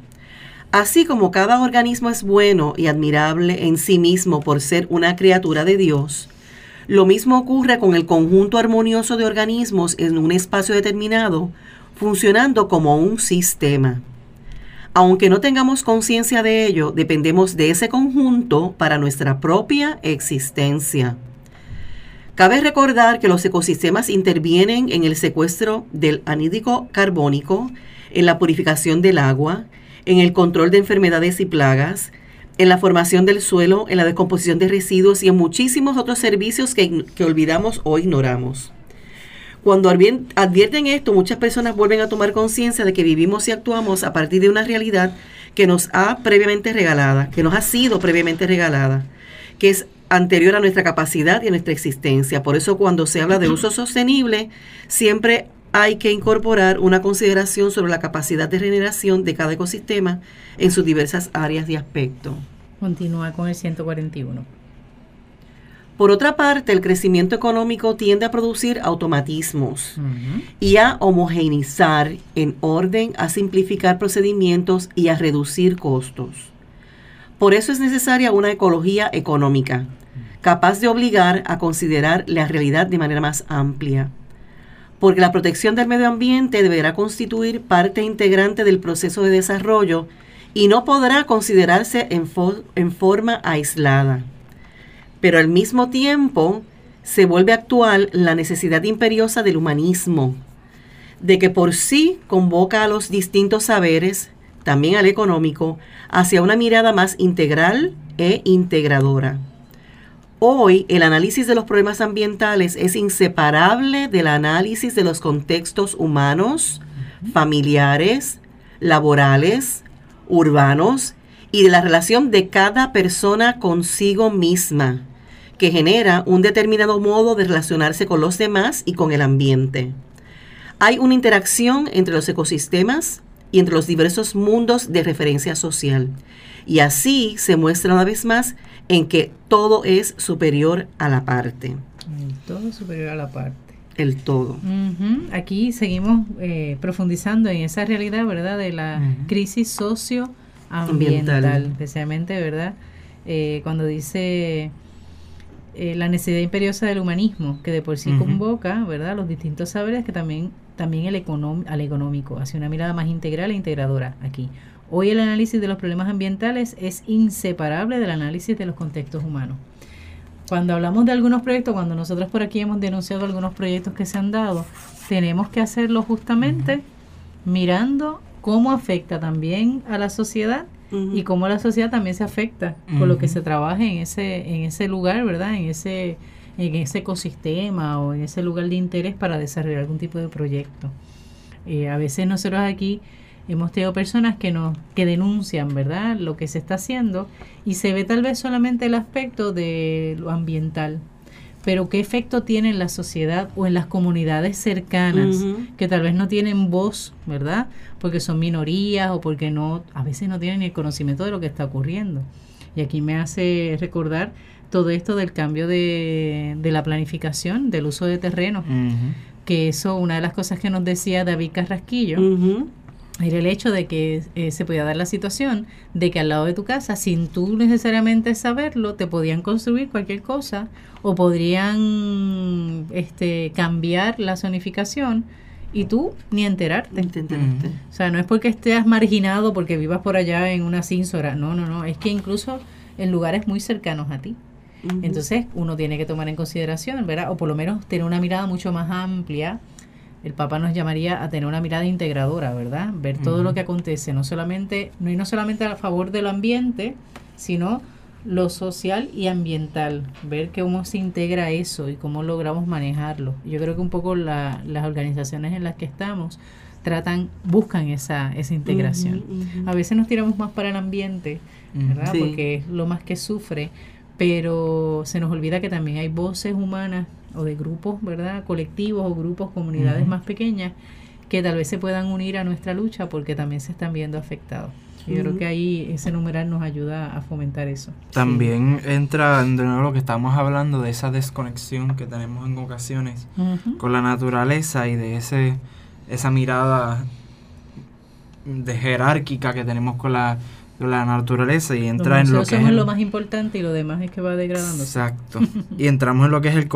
S3: Así como cada organismo es bueno y admirable en sí mismo por ser una criatura de Dios, lo mismo ocurre con el conjunto armonioso de organismos en un espacio determinado, funcionando como un sistema. Aunque no tengamos conciencia de ello, dependemos de ese conjunto para nuestra propia existencia. Cabe recordar que los ecosistemas intervienen en el secuestro del anhídrico carbónico, en la purificación del agua, en el control de enfermedades y plagas, en la formación del suelo, en la descomposición de residuos y en muchísimos otros servicios que, que olvidamos o ignoramos. Cuando advierten esto, muchas personas vuelven a tomar conciencia de que vivimos y actuamos a partir de una realidad que nos ha previamente regalada, que nos ha sido previamente regalada, que es anterior a nuestra capacidad y a nuestra existencia. Por eso cuando se habla de uso sostenible, siempre hay que incorporar una consideración sobre la capacidad de regeneración de cada ecosistema en sus diversas áreas y aspectos.
S2: Continúa con el 141.
S3: Por otra parte, el crecimiento económico tiende a producir automatismos y a homogeneizar en orden a simplificar procedimientos y a reducir costos. Por eso es necesaria una ecología económica, capaz de obligar a considerar la realidad de manera más amplia. Porque la protección del medio ambiente deberá constituir parte integrante del proceso de desarrollo y no podrá considerarse en, fo- en forma aislada pero al mismo tiempo se vuelve actual la necesidad imperiosa del humanismo, de que por sí convoca a los distintos saberes, también al económico, hacia una mirada más integral e integradora. Hoy el análisis de los problemas ambientales es inseparable del análisis de los contextos humanos, familiares, laborales, urbanos y de la relación de cada persona consigo misma, que genera un determinado modo de relacionarse con los demás y con el ambiente. Hay una interacción entre los ecosistemas y entre los diversos mundos de referencia social. Y así se muestra una vez más en que todo es superior a la parte,
S2: El todo superior a la parte.
S3: el todo.
S2: Aquí seguimos eh, profundizando en esa realidad, ¿verdad? De la crisis socioambiental,
S3: Ambiental.
S2: especialmente, ¿verdad? Eh, cuando dice eh, la necesidad imperiosa del humanismo, que de por sí convoca, ¿verdad? Los distintos saberes que también, también el econom- al económico, hacia una mirada más integral e integradora aquí. Hoy el análisis de los problemas ambientales es inseparable del análisis de los contextos humanos. Cuando hablamos de algunos proyectos, cuando nosotros por aquí hemos denunciado algunos proyectos que se han dado, tenemos que hacerlo justamente mirando cómo afecta también a la sociedad y cómo la sociedad también se afecta por lo que se trabaje en ese en ese lugar, ¿verdad? En ese en ese ecosistema o en ese lugar de interés para desarrollar algún tipo de proyecto. Eh, a veces nosotros aquí hemos tenido personas que nos que denuncian, ¿verdad? Lo que se está haciendo y se ve tal vez solamente el aspecto de lo ambiental, pero qué efecto tiene en la sociedad o en las comunidades cercanas que tal vez no tienen voz, ¿verdad? Porque son minorías o porque no, a veces no tienen ni el conocimiento de lo que está ocurriendo. Y aquí me hace recordar todo esto del cambio de, de la planificación, del uso de terreno, que eso, una de las cosas que nos decía David Carrasquillo,
S3: Ujú.
S2: Era el hecho de que eh, se podía dar la situación de que al lado de tu casa, sin tú necesariamente saberlo, te podían construir cualquier cosa o podrían este, cambiar la zonificación y tú ni enterarte. O sea, no es porque estés marginado porque vivas por allá en una cínsora, no, no, no, es que incluso en lugares muy cercanos a ti. Entonces uno tiene que tomar en consideración, ¿verdad? O por lo menos tener una mirada mucho más amplia. El Papa nos llamaría a tener una mirada integradora, ¿verdad? Ver todo lo que acontece, no solamente, no y no solamente a favor del ambiente, sino lo social y ambiental, ver cómo se integra eso y cómo logramos manejarlo. Yo creo que un poco la- las organizaciones en las que estamos tratan, buscan esa, esa integración. A veces nos tiramos más para el ambiente, ¿verdad?
S3: Sí.
S2: Porque es lo más que sufre, pero se nos olvida que también hay voces humanas o de grupos, ¿verdad? Colectivos o grupos, comunidades más pequeñas que tal vez se puedan unir a nuestra lucha porque también se están viendo afectados. Yo creo que ahí ese numeral nos ayuda a fomentar eso.
S4: También entra de nuevo lo que estamos hablando de esa desconexión que tenemos en ocasiones con la naturaleza y de ese esa mirada de jerárquica que tenemos con la, la naturaleza y
S2: Los
S4: entra en lo que es
S2: somos
S4: el-
S2: lo más importante y lo demás es que va degradándose.
S4: Exacto. y entramos en lo que es el,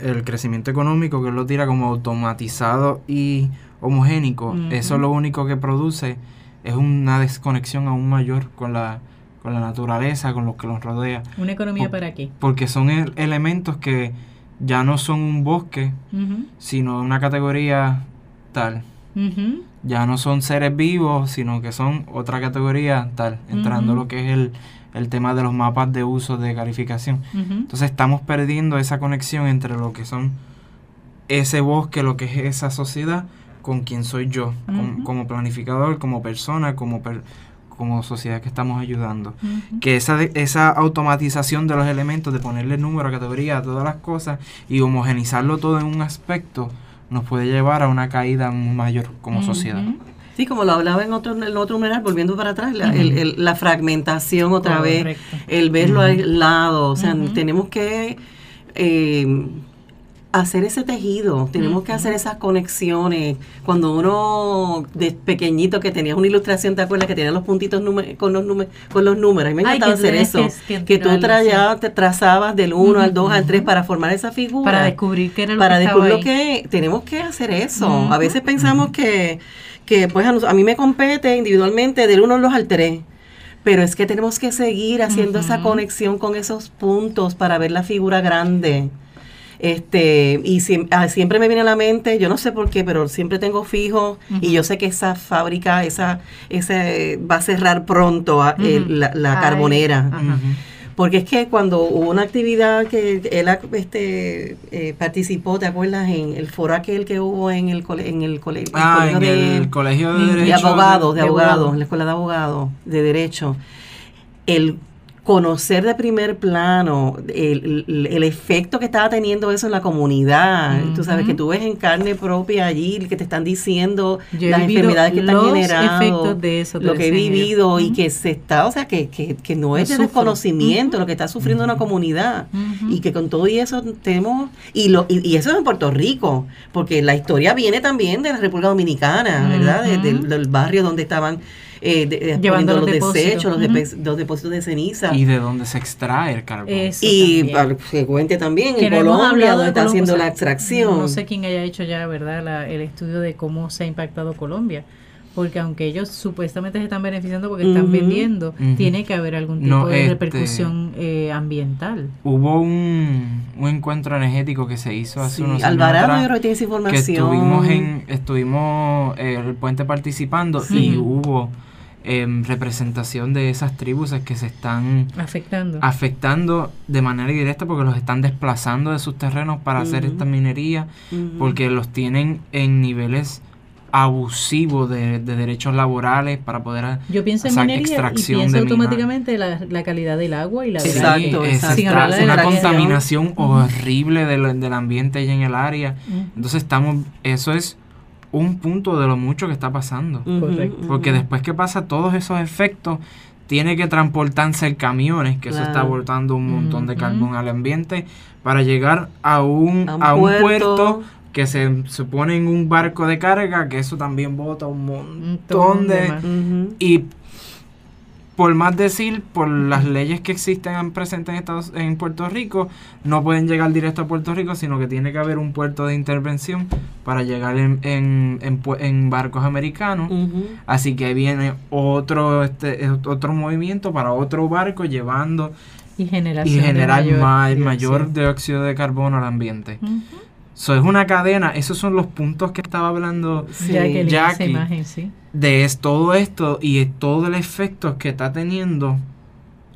S4: el crecimiento económico, que él lo tira como automatizado y homogénico.
S2: Ujú.
S4: Eso lo único que produce es una desconexión aún mayor con la, con la naturaleza, con lo que nos rodea.
S2: ¿Una economía para qué?
S4: Porque son el- elementos que ya no son un bosque, sino una categoría tal.
S2: ujú,
S4: Ya no son seres vivos, sino que son otra categoría tal. Entrando
S2: Ujú.
S4: lo que es el, el tema de los mapas de uso de calificación. Entonces estamos perdiendo esa conexión entre lo que son ese bosque, lo que es esa sociedad, con quien soy yo, como planificador, como persona, como, per- como sociedad que estamos ayudando. Que esa, esa automatización de los elementos, de ponerle número, categoría a todas las cosas y homogenizarlo todo en un aspecto, nos puede llevar a una caída mayor como sociedad.
S2: Ujú.
S3: Sí, como lo hablaba en otro, en el otro numeral, volviendo para atrás, la,
S2: Ujú.
S3: el- el- la fragmentación otra vez,
S2: Correcto.
S3: el verlo
S4: Ujú.
S3: aislado, o sea, tenemos que eh, hacer ese tejido, tenemos que hacer esas conexiones. Cuando uno de pequeñito que tenía una ilustración, ¿te acuerdas? Que tenía los puntitos con los números, con los números. A mí me encantaba hacer eso.
S2: que-
S3: Que, tú te trazabas del 1 al 2 al
S2: Ujú.
S3: 3 para formar esa figura
S2: Para descubrir qué era lo
S3: para
S2: que estaba
S3: descubrir lo que tenemos que hacer eso. A veces pensamos que, que pues a, a mí me compete individualmente del 1 al 3. Pero es que tenemos que seguir haciendo esa conexión con esos puntos para ver la figura grande. Este, y ah, siempre me viene a la mente, yo no sé por qué, pero siempre tengo fijo, y yo sé que esa fábrica, esa, ese va a cerrar pronto ah, la, carbonera. Porque es que cuando hubo una actividad que él este, eh, participó, ¿te acuerdas? En el foro aquel que hubo en el, cole, en el, cole- el
S4: Ah,
S3: colegio
S4: en
S3: de,
S4: el colegio de
S2: de
S3: abogados, de abogados. en la escuela de abogados, de derecho. El conocer de primer plano el, el- el efecto que estaba teniendo eso en la comunidad. Tú sabes que tú ves en carne propia allí que te están diciendo
S2: Yo
S3: las enfermedades que están generando,
S2: de eso,
S3: lo que he vivido y que se está, o sea, que, que, que no es de desconocimiento lo que está sufriendo una comunidad. Y que con todo y eso tenemos y lo y, y eso es en Puerto Rico porque la historia viene también de la República Dominicana verdad De- del barrio donde estaban eh, de- de-
S2: Llevando los
S3: los,
S2: depósitos.
S3: desechos los, depe- los depósitos de ceniza
S4: Y de donde se extrae el carbón.
S2: Eso
S3: y
S2: también.
S3: para que se cuente también
S2: Que
S3: en Colombia donde
S2: de
S3: está
S2: Colombia,
S3: haciendo
S2: o sea,
S3: la extracción
S2: No sé quién haya hecho ya, ¿verdad?, la- el estudio de cómo se ha impactado Colombia. Porque aunque ellos supuestamente se están beneficiando porque están vendiendo, tiene que haber algún tipo
S4: No,
S2: de
S4: este-
S2: repercusión eh, ambiental.
S4: Hubo un, un encuentro energético que se hizo hace
S3: Sí,
S4: unos años
S3: Alvarado creo que tiene esa
S4: que
S3: información
S4: estuvimos en estuvimos eh, el puente participando y hubo em, representación de esas tribus que se están
S2: Afectando.
S4: afectando de manera directa porque los están desplazando de sus terrenos para hacer esta minería porque los tienen en niveles abusivos de, de derechos laborales para poder a-
S2: Yo pienso en
S4: hacer
S2: minería y
S4: extracción
S2: pienso
S4: de
S2: automáticamente la, la calidad del agua y la
S3: Exacto, exacto.
S4: esa
S2: Sin
S4: está-
S2: hablar de
S4: una
S2: la
S4: contaminación horrible del, del ambiente allá en el área. Entonces estamos, eso es un punto de lo mucho que está pasando.
S2: Correcto.
S4: Porque después que pasa todos esos efectos, tiene que transportarse en camiones, que eso está
S3: Claro.
S4: aportando un montón de carbón al ambiente, para llegar a un,
S3: A un
S4: a un
S3: puerto.
S4: puerto. que se, se pone en un barco de carga, que eso también bota un montón
S2: montón de.
S4: Y por más decir, por las leyes que existen presentes en, Estados, en Puerto Rico, no pueden llegar directo a Puerto Rico, sino que tiene que haber un puerto de intervención para llegar en, en, en en barcos americanos. Así que viene otro este, otro movimiento para otro barco llevando
S2: Y
S4: y
S2: generación de
S4: generar
S2: mayor
S4: ma-
S2: dióxido.
S4: mayor dióxido de carbono al ambiente. So, es una cadena, esos son los puntos que estaba hablando
S3: Sí.
S2: Esa
S4: Jackie.
S2: imagen, sí.
S4: de es- todo esto y todo el efecto que está teniendo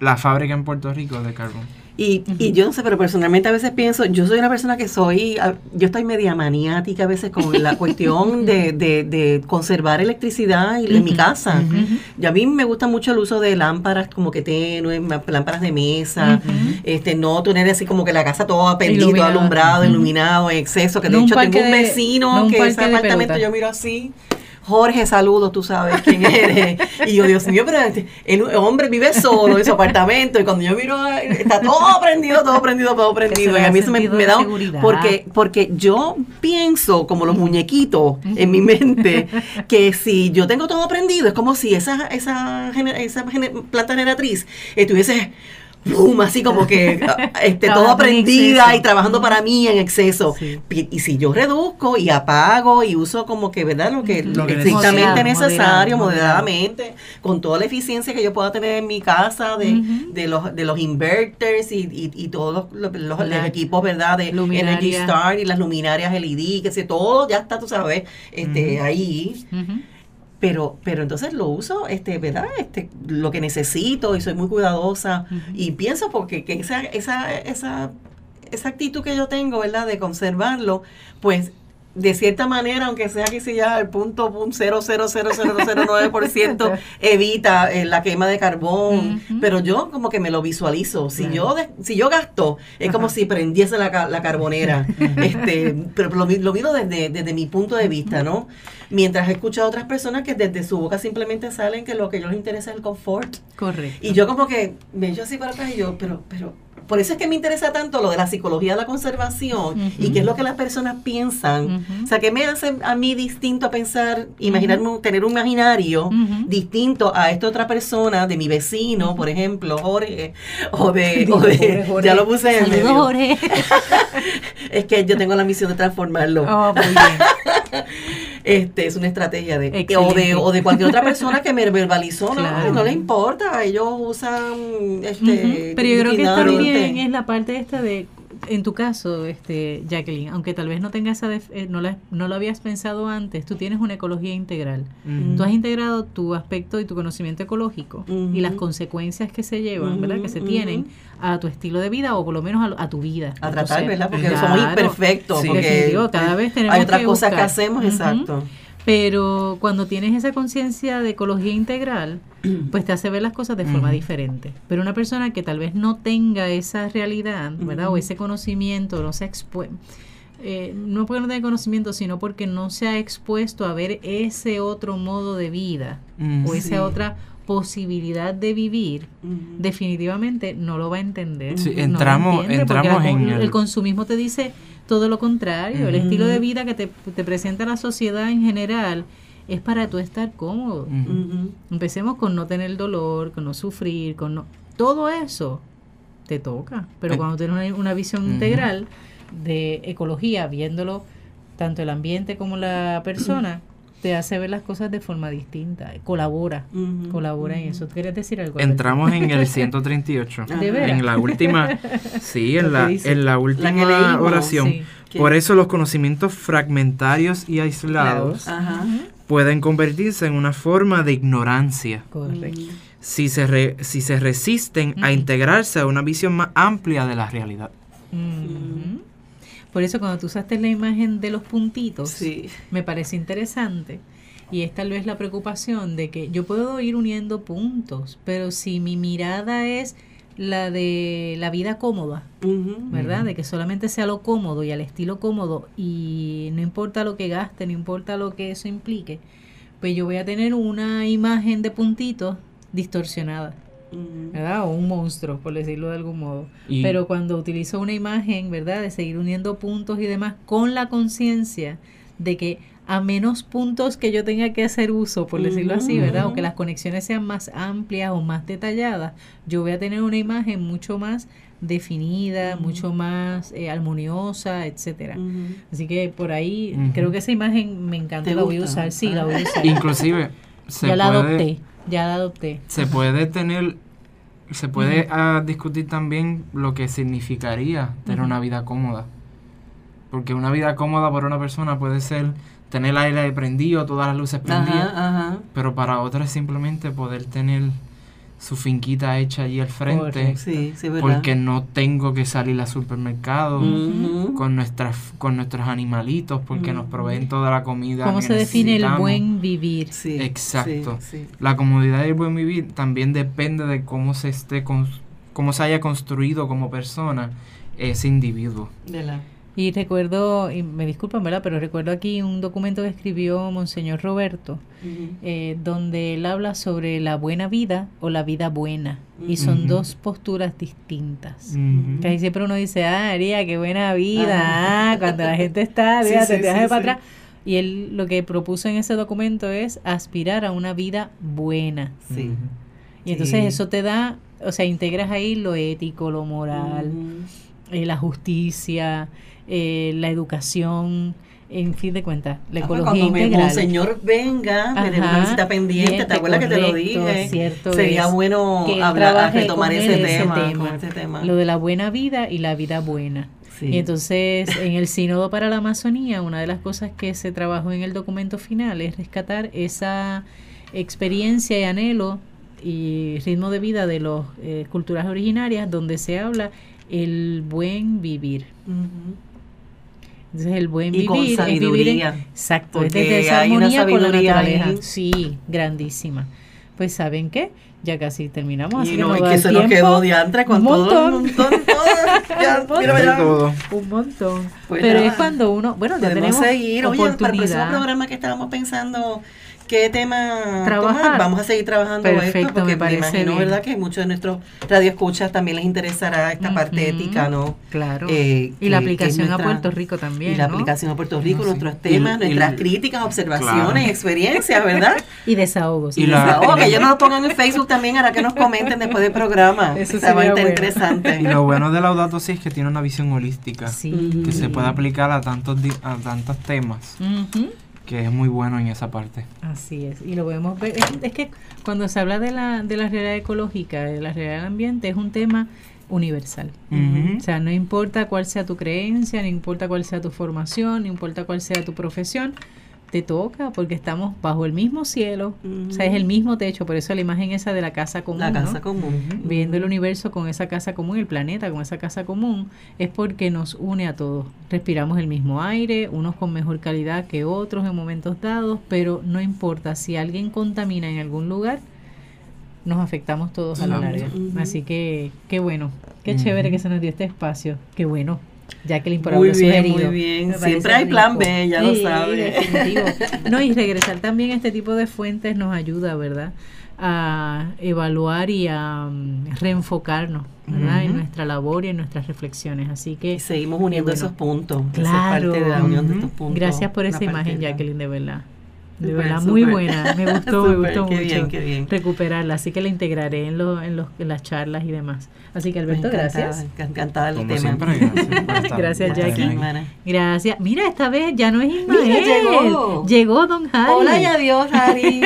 S4: la fábrica en Puerto Rico de carbón.
S3: Y, y yo no sé, pero personalmente a veces pienso, yo soy una persona que soy, yo estoy media maniática a veces con la cuestión de, de, de conservar electricidad en mi casa. Y a mí me gusta mucho el uso de lámparas como que tenues, lámparas de mesa, este no tener así como que la casa toda
S2: Iluminada.
S3: alumbrado, iluminado en exceso, que de
S2: No un
S3: hecho tengo un
S2: de-
S3: vecino
S2: no un
S3: que
S2: parque
S3: ese apartamento
S2: pelota.
S3: yo miro así. Jorge, saludos, tú sabes quién eres. Y yo, Dios mío, pero este, el hombre vive solo en su apartamento. Y cuando yo miro, está todo prendido, todo prendido, todo prendido. Y a mí eso me, da. un-. Porque, porque yo pienso, como los muñequitos en mi mente, que si yo tengo todo prendido, es como si esa, esa, esa planta generatriz estuviese. Boom, así como que este, todo
S2: Trabajando en
S3: prendida
S2: exceso.
S3: y trabajando para mí en exceso.
S2: Sí.
S3: Y si yo reduzco y apago y uso como que, ¿verdad? Lo que.
S4: Lo que
S3: estrictamente necesario,
S2: Moderado,
S3: moderadamente, con toda la eficiencia que yo pueda tener en mi casa de, de los de los inverters y, y, y todos los, los- los equipos, ¿verdad? De
S2: luminaria.
S3: Energy Star y las luminarias LED, que sé, todo ya está, tú sabes, este, ahí. Pero, pero entonces lo uso, este, ¿verdad? Este, lo que necesito y soy muy cuidadosa. Y pienso porque que esa, esa, esa, esa actitud que yo tengo, ¿verdad? De conservarlo, pues de cierta manera, aunque sea que sea el punto pun- 0.00009% evita eh, la quema de carbón, pero yo como que me lo visualizo. Si yo de- si yo gasto, es como si prendiese la, la carbonera. este, pero lo, lo miro desde, desde mi punto de vista, ¿no? Mientras he escuchado a otras personas que desde su boca simplemente salen que lo que a ellos les interesa es el confort.
S2: Correcto.
S3: Y yo como que me echo así para atrás y yo, pero, pero, por eso es que me interesa tanto lo de la psicología de la conservación y qué es lo que las personas piensan. O sea, ¿qué me hace a mí distinto a pensar, imaginarme, un- tener un imaginario distinto a esta otra persona, de mi vecino, por ejemplo, Jorge, o de, o de-
S2: Jorge.
S3: ya lo puse en medio.
S2: Jorge.
S3: Es que yo tengo la misión de transformarlo.
S2: Oh, muy bien.
S3: Este, es una estrategia de o, de o de cualquier otra persona que me verbalizó, no,
S2: Claro.
S3: no le importa, ellos usan este.
S2: Pero yo creo que
S3: dignamente.
S2: También es la parte esta de, en tu caso, este Jacqueline, aunque tal vez no tengas esa, def- eh, no, la- no lo habías pensado antes, tú tienes una ecología integral.
S4: Ujú.
S2: Tú has integrado tu aspecto y tu conocimiento ecológico y las consecuencias que se llevan, ¿verdad? Que se tienen a tu estilo de vida o por lo menos a, tu vida.
S3: a tratar. ¿verdad? Porque
S2: Claro.
S3: somos imperfectos.
S4: Sí.
S3: porque
S2: Definitivo, cada vez tenemos
S3: hay otras
S2: que
S3: cosas que hacemos, exacto.
S2: Pero cuando tienes esa conciencia de ecología integral, pues te hace ver las cosas de forma diferente. Pero una persona que tal vez no tenga esa realidad, ¿verdad? O ese conocimiento, no se expue eh, no porque no tenga conocimiento, sino porque no se ha expuesto a ver ese otro modo de vida
S4: Mm.
S2: o esa
S3: Sí.
S2: otra posibilidad de vivir, definitivamente no lo va a entender.
S4: Sí,
S2: no
S4: entramos-
S2: entiende,
S4: entramos en
S2: el,
S4: el-
S2: consumismo te dice todo lo contrario. El estilo de vida que te, te presenta la sociedad en general es para tú estar cómodo. Empecemos con no tener dolor, con no sufrir, con no... Todo eso te toca. Pero
S4: Eh.
S2: cuando tienes una, una visión integral de ecología, viéndolo tanto el ambiente como la persona, te hace ver las cosas de forma distinta. Colabora. Colabora en eso. ¿Tú querías decir algo?
S4: Entramos en el 138.
S2: ¿De veras?
S4: En la última, sí, en la, en la última
S3: leímos,
S4: oración. Por eso los conocimientos fragmentarios y aislados
S3: Ajá.
S4: pueden convertirse en una forma de ignorancia
S2: Correcto.
S4: si se, re- si se resisten a
S2: Ujú.
S4: integrarse a una visión más amplia de la realidad.
S2: Por eso cuando tú usaste la imagen de los puntitos,
S3: Sí.
S2: me parece interesante. Y es tal vez la preocupación de que yo puedo ir uniendo puntos, pero si mi mirada es la de la vida cómoda. ¿verdad? De que solamente sea lo cómodo y al estilo cómodo y no importa lo que gaste, no importa lo que eso implique, pues yo voy a tener una imagen de puntitos distorsionada. O un monstruo, por decirlo de algún modo.
S4: Y-
S2: Pero cuando utilizo una imagen, ¿verdad? De seguir uniendo puntos y demás con la conciencia de que a menos puntos que yo tenga que hacer uso, por decirlo así, ¿verdad? O que las conexiones sean más amplias o más detalladas, yo voy a tener una imagen mucho más definida, mucho más eh, armoniosa, etcétera. Así que por ahí creo que esa imagen me encanta,
S3: ¿Te
S2: la voy a usar, sí, la voy a usar.
S4: Inclusive se
S2: ya la
S4: puede,
S2: adopté, ya la adopté.
S4: se puede tener, se puede ah, discutir también lo que significaría tener una vida cómoda. Porque una vida cómoda para una persona puede ser tener el aire prendido, todas las luces prendidas,
S3: ajá.
S4: pero para otra es simplemente poder tener su finquita hecha allí al frente, porque no tengo que salir al supermercado con nuestras con nuestros animalitos, porque nos proveen toda la comida.
S2: ¿Cómo
S4: que
S2: se define el buen vivir?
S3: Sí,
S4: Exacto.
S3: sí, sí.
S4: La comodidad y el buen vivir también depende de cómo se esté con, cómo se haya construido como persona ese individuo.
S3: De la-
S2: Y recuerdo, y me disculpan, ¿verdad? Pero recuerdo aquí un documento que escribió Monseñor Roberto, eh, donde él habla sobre la buena vida o la vida buena. Y son dos posturas distintas. Ahí siempre uno dice, ah, María, qué buena vida, ah, cuando la gente está,
S3: Sí,
S2: fíjate,
S3: sí,
S2: te vas
S3: sí,
S2: de para
S3: sí.
S2: atrás. Y él lo que propuso en ese documento es aspirar a una vida buena.
S3: Sí.
S2: Y entonces
S3: Sí.
S2: eso te da, o sea, integras ahí lo ético, lo moral, eh, la justicia, eh, la educación, en fin de cuentas, la
S3: Ah,
S2: ecología
S3: cuando me-
S2: integral.
S3: Monseñor venga, tenemos
S2: Ajá,
S3: una visita pendiente,
S2: bien,
S3: ¿te acuerdas que te lo dije?
S2: cierto
S3: Sería
S2: es.
S3: bueno hablar, retomar ese tema,
S2: tema,
S3: este tema.
S2: Lo de la buena vida y la vida buena.
S3: Sí.
S2: Y entonces, en el Sínodo para la Amazonía, una de las cosas que se trabajó en el documento final es rescatar esa experiencia y anhelo y ritmo de vida de las culturas originarias donde se habla el buen vivir.
S3: Ujú.
S2: Entonces el buen
S3: Y con
S2: vivir es vivir en-
S3: sabiduría,
S2: exacto, es desde esa
S3: hay una
S2: armonía con la
S3: sabiduría
S2: naturaleza.
S3: ahí.
S2: Sí, grandísima. Pues ¿saben qué? Ya casi terminamos, así
S3: Y
S2: que
S3: no,
S2: nos
S3: y que se nos
S2: tiempo.
S3: quedó diantre con
S2: Un
S3: todo el
S2: montón.
S3: montón, todo. Ya,
S2: Un montón.
S3: mira.
S4: todo.
S2: Un montón.
S3: Pues
S2: Pero
S3: nada,
S2: es cuando uno, bueno, ya tenemos
S3: seguir. Oye, para el próximo programa que estábamos pensando qué tema
S2: Trabajar.
S3: tomar, vamos a seguir trabajando
S2: Perfecto,
S3: esto porque
S2: me parece
S3: imagino,
S2: bien.
S3: ¿verdad? Que muchos de nuestros radioescuchas también les interesará esta parte ética, ¿no?
S2: Claro.
S3: Eh,
S2: y la
S3: que-
S2: aplicación a Puerto Rico también.
S3: Y la
S2: ¿no?
S3: aplicación a Puerto Rico,
S4: No, sí.
S3: nuestros
S4: Y-
S3: temas,
S4: y-
S3: nuestras críticas, observaciones,
S4: Claro.
S3: experiencias, ¿verdad?
S2: Y desahogos.
S4: Y la-
S3: Oh, que ellos nos lo pongan en Facebook también, ahora que nos comenten después del programa.
S2: Eso
S3: Está
S2: bueno.
S3: interesante.
S4: Y lo bueno de Laudato Si es que tiene una visión holística
S2: Sí.
S4: que se puede aplicar a tantos di- a tantos temas,
S2: Ujú.
S4: Que es muy bueno en esa parte.
S2: Así es, y lo podemos ver. Es, es que cuando se habla de la, de la realidad ecológica, de la realidad del ambiente, es un tema universal. O sea, no importa cuál sea tu creencia, no importa cuál sea tu formación, no importa cuál sea tu profesión, te toca porque estamos bajo el mismo cielo, o sea, es el mismo techo, por eso la imagen esa de la casa común,
S3: La casa
S2: ¿no?
S3: común.
S2: viendo el universo con esa casa común, el planeta con esa casa común, es porque nos une a todos. Respiramos el mismo aire, unos con mejor calidad que otros en momentos dados, pero no importa si alguien contamina en algún lugar, nos afectamos todos a la larga.
S3: Ujú.
S2: Así que qué bueno, qué chévere que se nos dio este espacio, qué bueno. Jacqueline por
S3: Muy bien,
S2: sugerido.
S3: muy bien.
S2: Me
S3: Siempre hay plan
S2: rico.
S3: B, ya lo
S2: Sí,
S3: sabe.
S2: definitivo. No, y regresar también a este tipo de fuentes nos ayuda, ¿verdad? A evaluar y a mm, reenfocarnos, ¿verdad? En
S4: Ujú.
S2: nuestra labor y en nuestras reflexiones. Así que
S3: Y seguimos uniendo
S2: Qué bueno.
S3: esos puntos. Es
S2: Claro.
S3: parte de la unión de
S4: Ujú.
S3: estos puntos.
S2: gracias por esa imagen,
S3: de-
S2: Jacqueline, de verdad. De verdad, muy
S3: súper.
S2: buena. Me gustó, me
S3: Súper,
S2: gustó
S3: qué
S2: mucho
S3: bien, qué bien.
S2: recuperarla. Así que la integraré en, lo- en, los, en las charlas y demás. Así que, Alberto,
S3: Encantada,
S2: gracias.
S3: Encantada del
S4: Como
S3: tema.
S4: siempre, gracias
S2: Gracias, Jackie. Gracias. Mira, esta vez ya no es Ismael.
S3: llegó.
S2: Llegó Don Harry.
S3: Hola y adiós, Harry.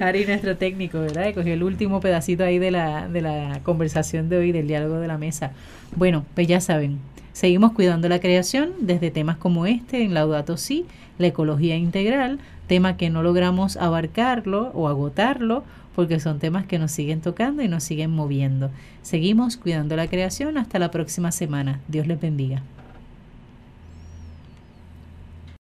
S2: Harry, nuestro técnico, ¿verdad? Que cogió el último pedacito ahí de la, de la conversación de hoy, del diálogo de la mesa. Bueno, pues ya saben, seguimos cuidando la creación desde temas como este, en Laudato Si, la ecología integral, tema que no logramos abarcarlo o agotarlo, porque son temas que nos siguen tocando y nos siguen moviendo. Seguimos cuidando la creación hasta la próxima semana. Dios les bendiga.